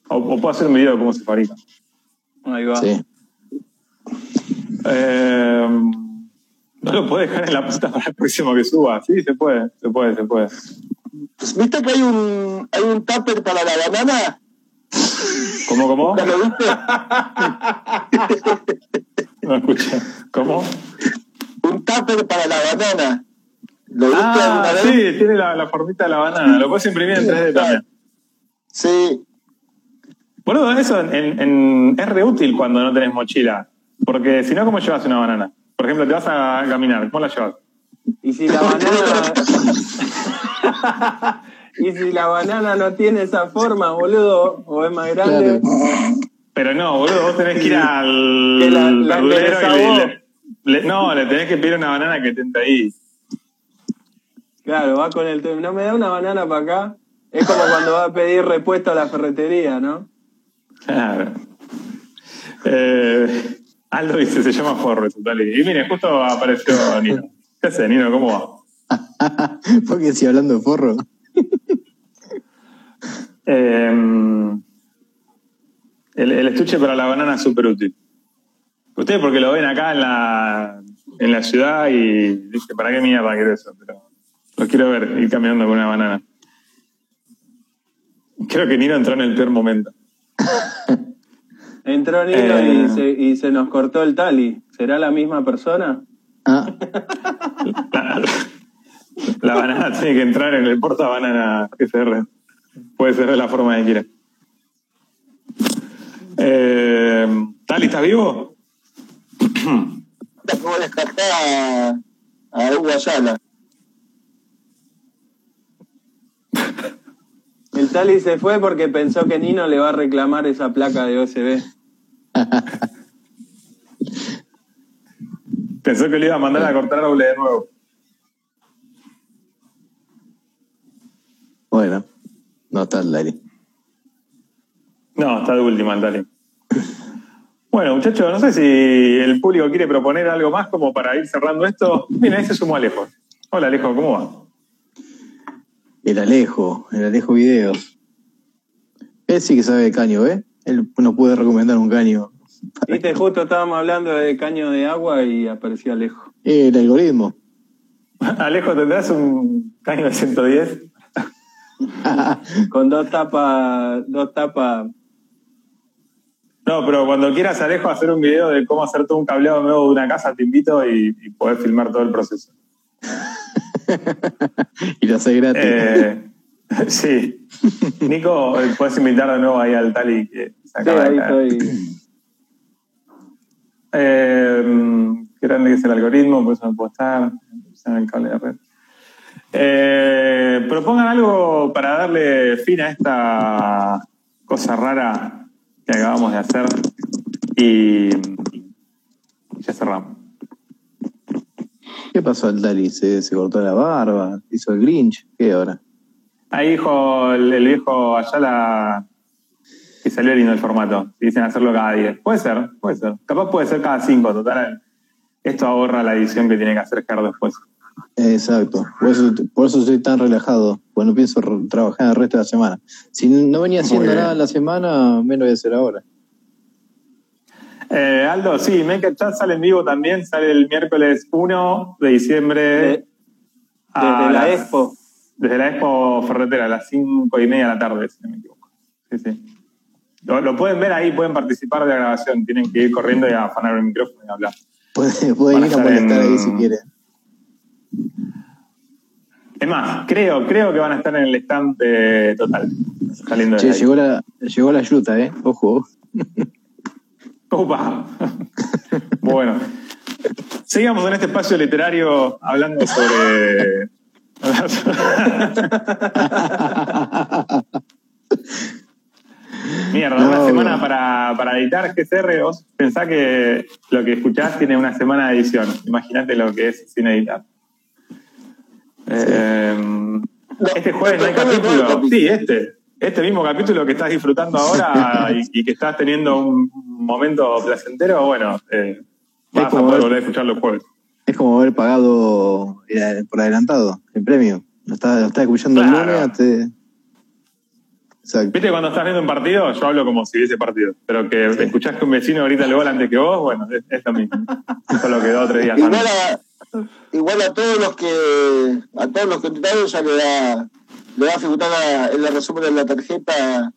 O, o puedo hacer un video de cómo se fabrica. Ahí va. Sí. Eh, no lo puedo dejar en la puta para el próximo que suba. Sí, se puede, se puede, se puede. Pues, ¿Viste que hay un, hay un tupper para la banana? ¿Cómo, cómo? ¿Ya lo viste? No escuché. ¿Cómo? Un tupper para la banana. ¿Lo viste Ah, alguna sí, tiene la, la formita de la banana. Lo puedes imprimir en 3D también. Sí. Boludo, eso en, en- es re útil cuando no tenés mochila. Porque si no, ¿cómo llevas una banana? Por ejemplo, te vas a caminar, ¿cómo la llevas? Y si la banana. y si la banana no tiene esa forma, boludo, o es más grande. Pero no, boludo, vos tenés que ir al Que la- la y le, le- le- No, le tenés que pedir una banana que te ahí. Claro, va con el tema. No me da una banana para acá. Es como cuando va a pedir repuesto a la ferretería, ¿no? Claro. Eh, Aldo dice, se llama Forro, total. Y mire, justo apareció Nino. ¿Qué haces, Nino? ¿Cómo va? Porque si hablando de forro. Eh, el, el estuche para la banana es súper útil. Ustedes porque lo ven acá en la, en la ciudad y dicen, ¿para qué mierda quiero eso? Pero lo quiero ver, ir caminando con una banana. Creo que Nino entró en el peor momento. Entró Nino Eh. y, se, y se nos cortó el tali. ¿Será la misma persona? Ah, La, la banana tiene que entrar en el porta banana GCR. Puede ser de la forma que quiera. Eh, ¿Tali, estás vivo? ¿Cómo descartar a, a Hugo Ayala? El tali se fue porque pensó que Nino le va a reclamar esa placa de OSB. Pensó que le iba a mandar a cortar doble de nuevo. bueno, no está el aire. No, está de última el Tali. Bueno, muchachos, no sé si el público quiere proponer algo más como para ir cerrando esto. Mira, ese sumó Alejo. Hola Alejo, ¿cómo va? El Alejo, el Alejo Videos. Él sí que sabe de caño, ¿eh? Él nos puede recomendar un caño. Viste, justo estábamos hablando de caño de agua y apareció Alejo. El algoritmo. Alejo, ¿tendrás un caño de 110? Con dos tapas, dos tapas. No, pero cuando quieras, Alejo, hacer un video de cómo hacer todo un cableado nuevo de una casa, te invito y, y podés filmar todo el proceso. y lo hace gratis. Eh, sí. Nico, eh, puedes invitar de nuevo ahí al Tali que se Sí, acaba de ahí estoy. Eh, qué grande que es el algoritmo, por eso no puedo estar. Usan el cable de red. Eh, propongan algo para darle fin a esta cosa rara que acabamos de hacer y, y ya cerramos. ¿Qué pasó al Dali? ¿Se, se cortó la barba? ¿Hizo el Grinch? ¿Qué ahora? Ahí dijo el, el viejo Ayala que salió lindo el formato. Dicen hacerlo cada 10. Puede ser, puede ser. Capaz puede ser cada 5, total. Esto ahorra la edición que tiene que hacer Ger después. Exacto. Por eso, por eso estoy tan relajado. Pues no pienso trabajar el resto de la semana. Si no venía haciendo nada en la semana, menos voy a hacer ahora. Eh, Aldo, sí, Make Chat sale en vivo también. Sale el miércoles 1 de diciembre. De- a desde la Expo. Desde la Expo Ferretera, a las 5 y media de la tarde, si no me equivoco. Sí, sí. Lo, lo pueden ver ahí, pueden participar de la grabación. Tienen que ir corriendo y afanar el micrófono y hablar. Puede, puede Van a ir a estar molestar en- ahí si quiere. Es más, creo, creo que van a estar en el stand de Total. Saliendo de Che, ahí. llegó la, llegó la yuta, ¿eh? Ojo. Upa. bueno. Sigamos en este espacio literario hablando sobre. Mierda, una semana no. para, para editar GCR. Vos pensá que lo que escuchás tiene una semana de edición. Imagínate lo que es sin editar. Eh, este jueves no hay capítulo. Sí, este. Este mismo capítulo que estás disfrutando ahora y, y que estás teniendo un momento placentero, bueno, eh, vas a como poder ver- volver a escucharlo el jueves. Es como haber pagado eh, por adelantado el premio. Lo estás, lo estás escuchando Claro. el lunes. Te... Exacto. ¿Viste cuando estás viendo un partido? Yo hablo como si hubiese partido. Pero que Sí. escuchás que un vecino grita el gol antes que vos, bueno, es, es lo mismo. Solo quedó tres días Igual antes. a, igual a todos los que a todos los contratados ya le da le va a figurar la- en el resumen de la tarjeta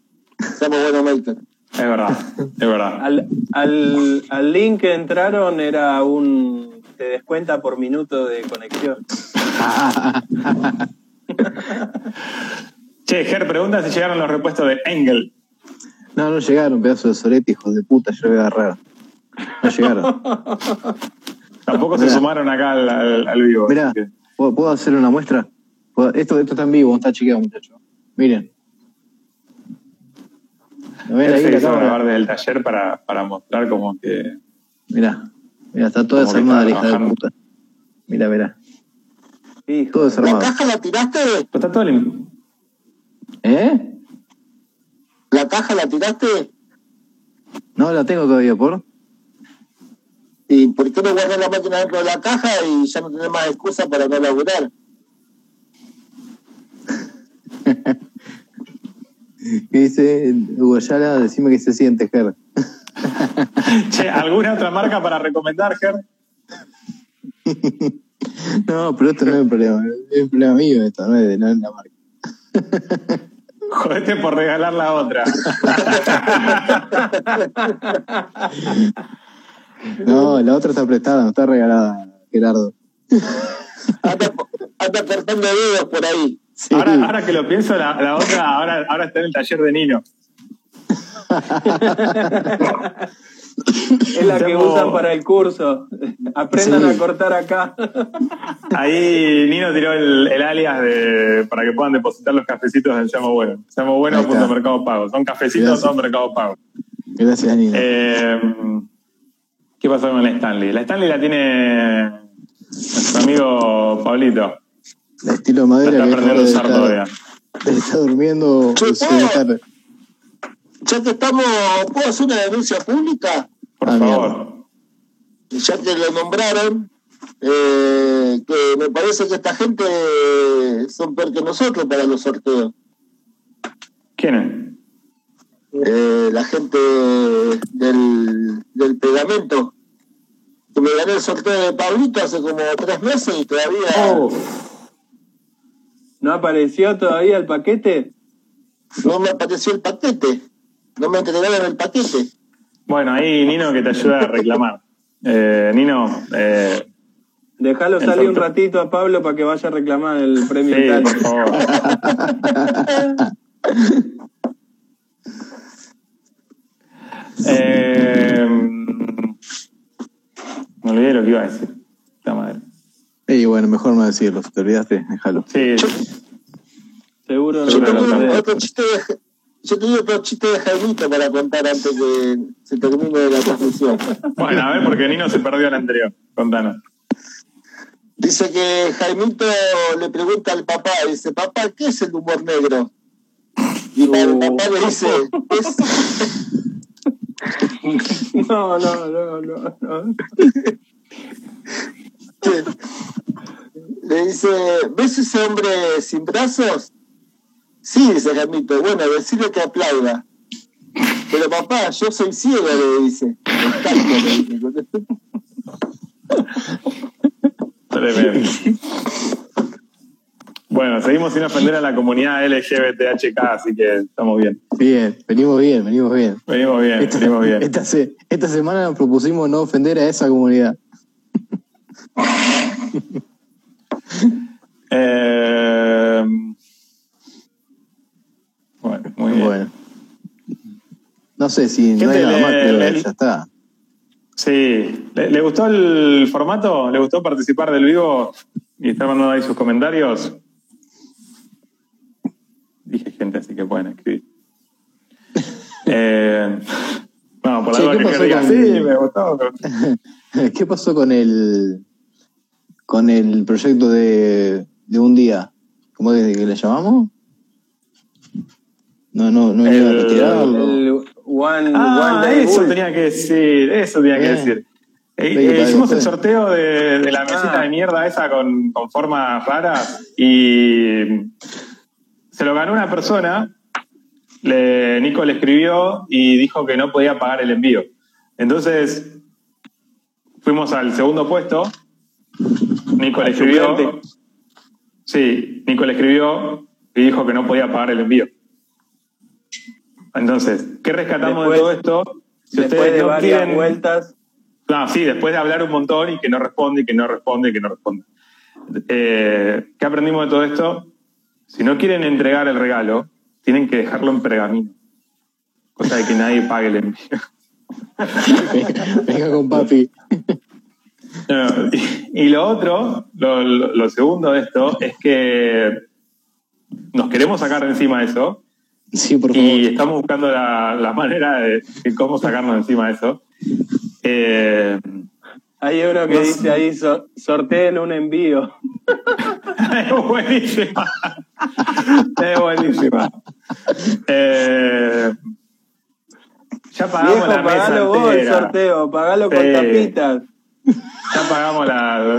Somos Bueno Maker. Es verdad, es verdad. Al, al, al link que entraron era un. Te descuenta por minuto de conexión. Che, Ger pregunta si llegaron los repuestos de Engel. No, no llegaron, pedazo de sorete, hijos de puta, yo lo voy a agarrar. No llegaron. Tampoco se Mirá. sumaron acá al, al- al vivo. ¿puedo, puedo hacer una muestra? ¿Puedo- Esto, esto está en vivo, está chequeado, muchachos. Miren. ¿Lo ven Él ahí se la hizo cámara? grabar desde el taller para, para mostrar como que. Mirá, mirá, está toda desarmada la hija de puta. Mirá, mirá. Hijo. Todo ¿La desarmado. caja la tiraste? Pero está todo lim- ¿Eh? ¿La caja la tiraste? No la tengo todavía, ¿por? ¿Y por qué no guardás la máquina dentro de la caja y ya no tenés más excusa para no laburar? ¿Qué dice Hugo Yala? Decime qué se siente, Ger. Che, ¿alguna otra marca para recomendar, Ger? No, pero esto no es un problema. Es un problema mío esto, no es de, no es de la marca. Jodete por regalar la otra. No, la otra está prestada, no está regalada, Gerardo. Anda, anda cortando dedos por ahí. Sí. Ahora, ahora que lo pienso, la, la otra ahora, ahora está en el taller de Nino. Es la que usan para el curso. Aprendan Sí. a cortar acá. Ahí Nino tiró el, el alias de, para que puedan depositar los cafecitos del Llamo Bueno. Llamo Bueno punto Mercado Pago. Son cafecitos, Gracias. son Mercado Pago. Gracias, Nina. Eh, ¿Qué pasó con la Stanley? La Stanley la tiene nuestro amigo Pablito. La estilo madera está que usar estar- todavía. estar durmiendo. Che, estar- Ya que estamos, ¿puedo hacer una denuncia pública? Por Ah, favor. Ya que lo nombraron, eh, que me parece que esta gente son peor que nosotros para los sorteos. ¿Quién Eh, la gente del, del pegamento. Que me gané el sorteo de Pablito hace como tres meses y todavía es? ¿No apareció todavía el paquete? no me apareció el paquete. No me entregaron el paquete. Bueno, ahí Nino que te ayuda a reclamar. Eh, Nino, eh, Dejalo El salir un ratito a Pablo para que vaya a reclamar el premio Sí, Italia. por favor. Eh, me olvidé lo que iba a decir. La madre. Y bueno, mejor no decirlo, si te olvidaste, déjalo. Sí, Seguro Yo Seguro tengo otro chiste de, yo tengo otro chiste de Jaimito para contar antes que se termine la transmisión. bueno, a ver, porque Nino se perdió el anterior. Contanos. Dice que Jaimito le pregunta al papá, dice, papá, ¿qué es el humor negro? Y el papá le dice, es, No, no, no, no, no. Le dice, ¿ves ese hombre sin brazos? Sí, dice Jaimito, bueno, decirle que aplauda. Pero papá, yo soy ciego, le dice. "Me encanta", le dice. Tremendo. Bueno, seguimos sin ofender a la comunidad LGBTHK, así que estamos bien. Bien, venimos bien, venimos bien. Venimos bien, Esta, venimos bien. esta se- esta semana nos propusimos no ofender a esa comunidad. Eh, bueno, muy bien. Bueno. No sé si no Gente, hay nada más, le- pero le- ya está. Sí, ¿Le, le gustó el formato? ¿Le gustó participar del vivo y estar mandando ahí sus comentarios? Dije gente, así que pueden escribir. Eh, no, por la duda ¿qué que pasó diga, con- sí, me gustó". ¿Qué pasó con el con el proyecto de, de un día? ¿Cómo es que le llamamos? No, no, no iba a retirarlo. El one, Ah, one day eso bull. tenía que decir, eso tenía que Bien. decir. Eh, eh, hicimos el sorteo de, de la mesita Ah. de mierda esa con, con formas raras y se lo ganó una persona. Le, Nico le escribió y dijo que no podía pagar el envío. Entonces fuimos al segundo puesto. Nico le escribió. Sí, Nico le escribió y dijo que no podía pagar el envío. Entonces, ¿qué rescatamos Después- de todo esto? Si Después ustedes de no varias quieren- vueltas, no, sí, después de hablar un montón y que no responde, y que no responde, y que no responde. Eh, ¿Qué aprendimos de todo esto? Si no quieren entregar el regalo, tienen que dejarlo en pergamino. Cosa de que nadie pague el envío. Venga con papi. No, y, y lo otro, lo, lo- lo segundo de esto, es que nos queremos sacar de encima eso Sí, por favor. y estamos buscando la, la manera de, de cómo sacarnos de encima de eso. Eh, hay uno que No dice sé. ahí, so- sorteen un envío. es buenísima. es buenísima. Eh, ya pagamos Viejo, la mesa pagalo vos el entera. sorteo, pagalo con Sí. tapitas. Ya pagamos la.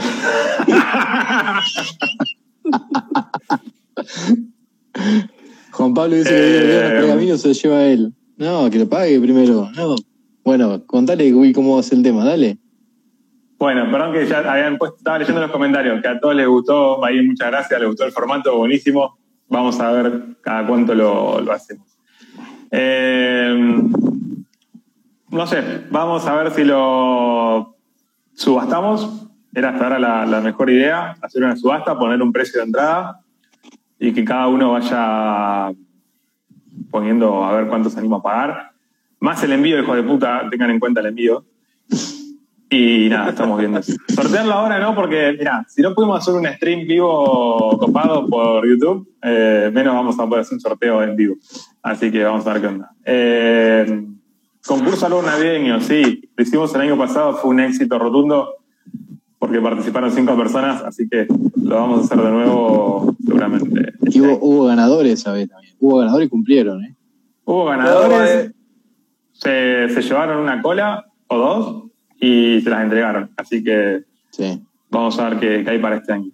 Juan Pablo dice que Eh, el viernes pergamino se lo lleva a él. No, que lo pague primero. No. Bueno, contale Gui, cómo va a ser el tema, dale. Bueno, perdón que ya habían puesto, estaba leyendo los comentarios, que a todos les gustó, ahí muchas gracias, les gustó el formato, buenísimo. Vamos a ver cada cuánto lo, lo hacemos. Eh, no sé, vamos a ver si lo subastamos. Era hasta ahora la, la mejor idea, hacer una subasta, poner un precio de entrada y que cada uno vaya poniendo a ver cuánto se anima a pagar. Más el envío, hijo de puta, tengan en cuenta el envío. Y nada, estamos viendo eso. Sortearlo ahora no, porque, mira, si no pudimos hacer un stream vivo copado por YouTube, eh, menos vamos a poder hacer un sorteo en vivo. Así que vamos a ver qué onda. Eh, concurso algo navideño, sí. Lo hicimos el año pasado, fue un éxito rotundo, porque participaron cinco personas, así que lo vamos a hacer de nuevo seguramente. Y hubo, hubo ganadores esa vez también. Hubo ganadores y cumplieron, ¿eh? Hubo ganadores, eh, se, se llevaron una cola o dos y se las entregaron. Así que Sí. Vamos a ver qué, qué hay para este año.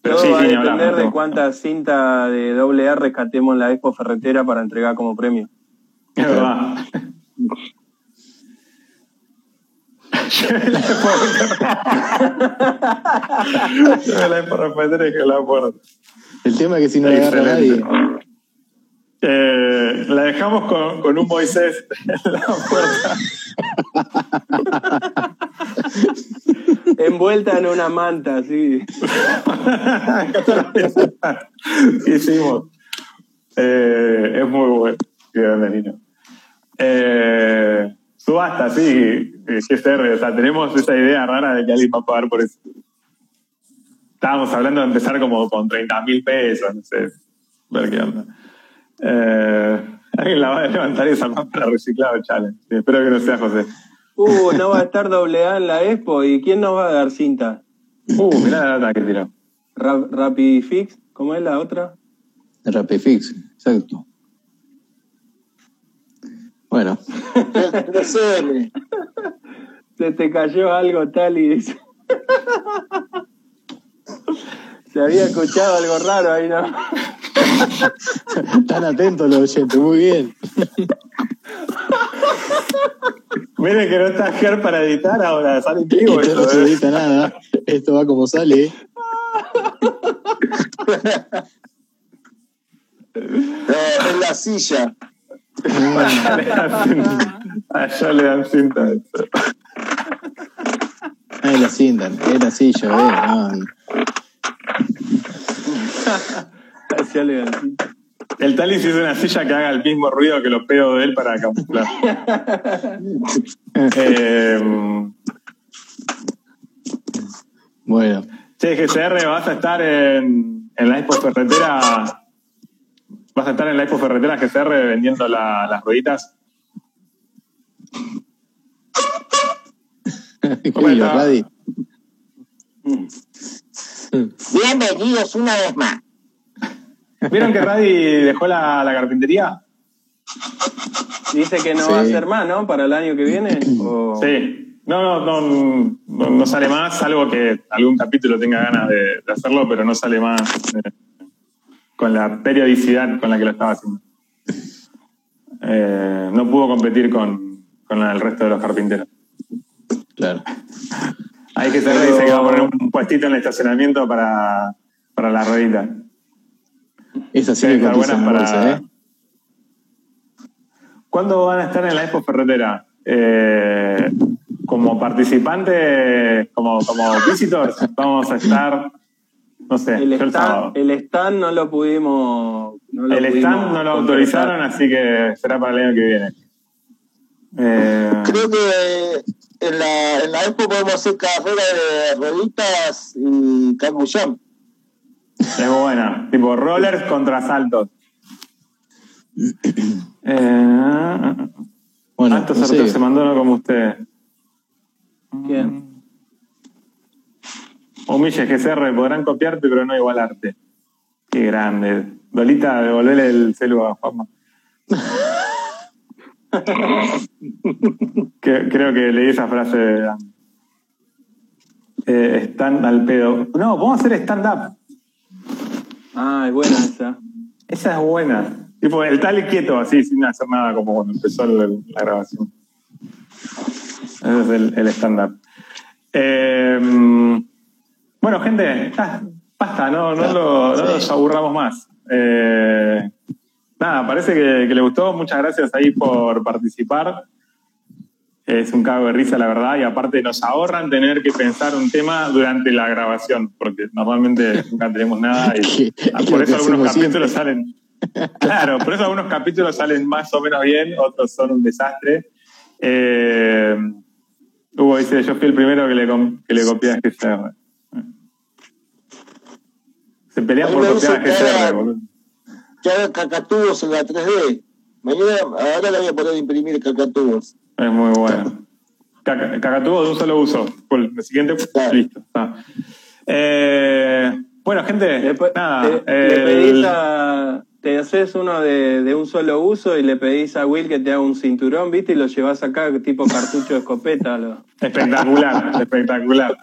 Pero Todo sí, va sí, a depender de ¿no? cuánta cinta de doble A rescatemos en la Expo Ferretera para entregar como premio. Es verdad. Llévela por Llévela por repetir que la puerta. El tema es que si no le agarra a nadie. Excelente. Eh, la dejamos con, con un Moisés en la puerta. envuelta en una manta, sí. ¿Qué hicimos? Eh, es muy bueno. Qué grande, Nino. Eh, subasta, sí, eh, GCR. O sea, tenemos esa idea rara de que alguien va a pagar por eso. Estábamos hablando de empezar como con 30 mil pesos, no sé. Ver qué onda. Eh, alguien la va a levantar esa más para reciclado. Sí, espero que no sea José. Uh, no va a estar doble A en la Expo. ¿Y quién nos va a dar cinta? Uh, mirá la data que tiró. Ra- Rapidifix, ¿cómo es la otra? Rapifix, exacto. Bueno, 3M. Se te cayó algo tal y dice. Se había escuchado algo raro ahí, ¿no? están atentos los oyentes, muy bien. Miren que no está Ger para editar ahora, sale en vivo Esto no se ¿eh? edita nada, esto va como sale. No, en la silla. Allá le dan cinta. Allá le dan cinta. Es la cinta, es la silla, eh. no, no. Hacia León. El Talis hizo una silla que haga el mismo ruido que los pedos de él para camuflar. eh, Bueno, che, GCR, vas a estar en, en la Expo Ferretera. ¿Vas a estar en la Expo Ferretera GCR vendiendo la- las rueditas? Radi. Bienvenidos una vez más. ¿Vieron que Radi dejó la, la carpintería? Dice que no Sí. va a hacer más, ¿no? Para el año que viene. O- Sí. No, no, no, no, no sale más, salvo que algún capítulo tenga ganas de, de hacerlo, pero no sale más eh, con la periodicidad con la que lo estaba haciendo. Eh, no pudo competir con, con el resto de los carpinteros. Claro. Hay que ser, dice que va a poner un puestito en el estacionamiento para, para la ruedita. Esa sí estar buenas bolsa, para- ¿eh? ¿Cuándo van a estar en la Expo Ferretera? Eh, como participantes, como, como visitors, vamos a estar, no sé, El yo el sábado. stand, el stand no lo pudimos. No lo El pudimos stand no lo autorizaron, así que será para el año que viene. Eh, Creo que en la, en la expo podemos hacer carrera de rueditas y cangullón. es buena. Tipo rollers contra saltos. Eh, Bueno, no sé, se mandó uno como usted. ¿Quién? Humilles GCR, podrán copiarte, pero no igualarte. Qué grande. Dolita, devolverle el celu a Juanma. Que- creo que leí esa frase. Eh, stand al pedo. No, vamos a hacer stand-up. Ah, es buena esa. Esa es buena. Tipo, el tal quieto, así, sin hacer nada, como cuando empezó la grabación. Ese es el, el stand-up. Eh, bueno, gente, ya, basta, no, no, lo- no Sí. los aburramos más. Eh, nada, parece que, que le gustó. Muchas gracias ahí por participar. Es un cago de risa, la verdad, y aparte nos ahorran tener que pensar un tema durante la grabación, porque normalmente nunca tenemos nada y ah, por eso algunos capítulos salen. Claro, por eso algunos capítulos salen más o menos bien, otros son un desastre. Eh, Hugo dice: Yo fui el primero que le, que le copié a GCR. Se pelean Ahí por copiar a GCR. Que haga cacatúos en la 3D. Mañana, ahora le voy a poner a imprimir cacatúos. Es muy bueno. Caca- Cacatubo de un solo uso. El siguiente, Claro. listo. Eh, bueno, gente, Después, nada. le, le pedís a- te haces uno de, de un solo uso y le pedís a Will que te haga un cinturón, ¿viste? Y lo llevas acá, tipo cartucho de escopeta. Lo... Espectacular, espectacular.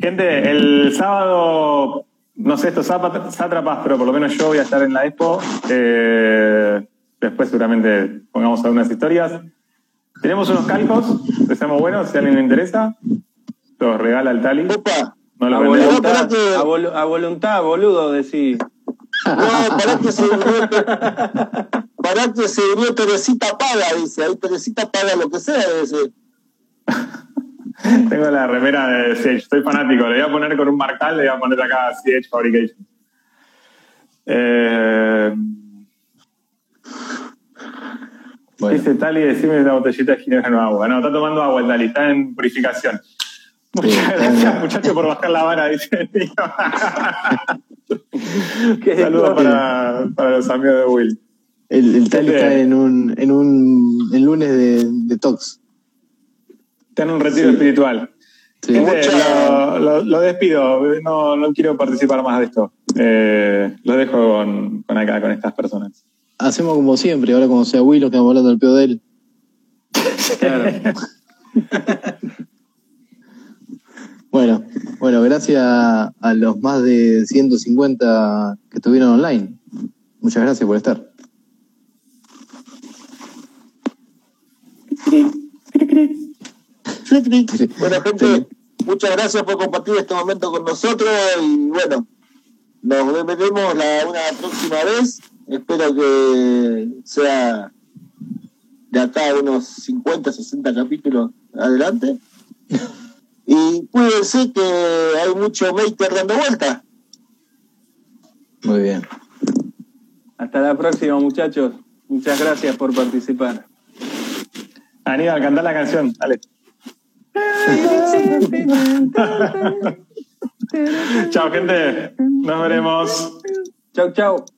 Gente, el sábado, no sé estos sátrapas, pero por lo menos yo voy a estar en la expo. Eh, después seguramente pongamos algunas historias. Tenemos unos calcos, que seamos buenos, si a alguien le interesa. Los regala el Tali. Opa, No A lo vendemos. voluntad. que- a, volu- a voluntad, boludo, decís. no, pará que se durmió, pará que se durmió Teresita paga, dice. Ahí Teresita paga lo que sea, dice. Tengo la remera de CH, estoy fanático. Le voy a poner con un marcal, le voy a poner acá CH Fabrication. Eh, Bueno, Dice Tali, decime la botellita de ginebra no agua. No, está tomando agua el Tali, está en purificación. Muchas gracias, muchachos, por bajar la vara, dice el tío. Qué Saludos para, para los amigos de Will. el, el tal Gente. está en un, en un el lunes de, de Tox. Está en un retiro espiritual. Sí. Gente, Mucha- lo, lo- lo despido, no, no quiero participar más de esto. Eh, lo dejo con, con acá, con estas personas. Hacemos como siempre, ahora como sea Will, lo que estamos hablando del peor de él. Claro. Bueno, bueno, gracias a los más de 150 que estuvieron online. Muchas gracias por estar. Bueno, gente, muchas gracias por compartir este momento con nosotros y bueno, nos veremos la, una próxima vez. Espero que sea de acá a unos 50, 60 capítulos adelante. Y cuídense que hay mucho maker dando vuelta. Muy bien. Hasta la próxima, muchachos. Muchas gracias por participar. Aníbal, cantá la canción, dale. Chao, gente. Nos veremos. Chau, chau.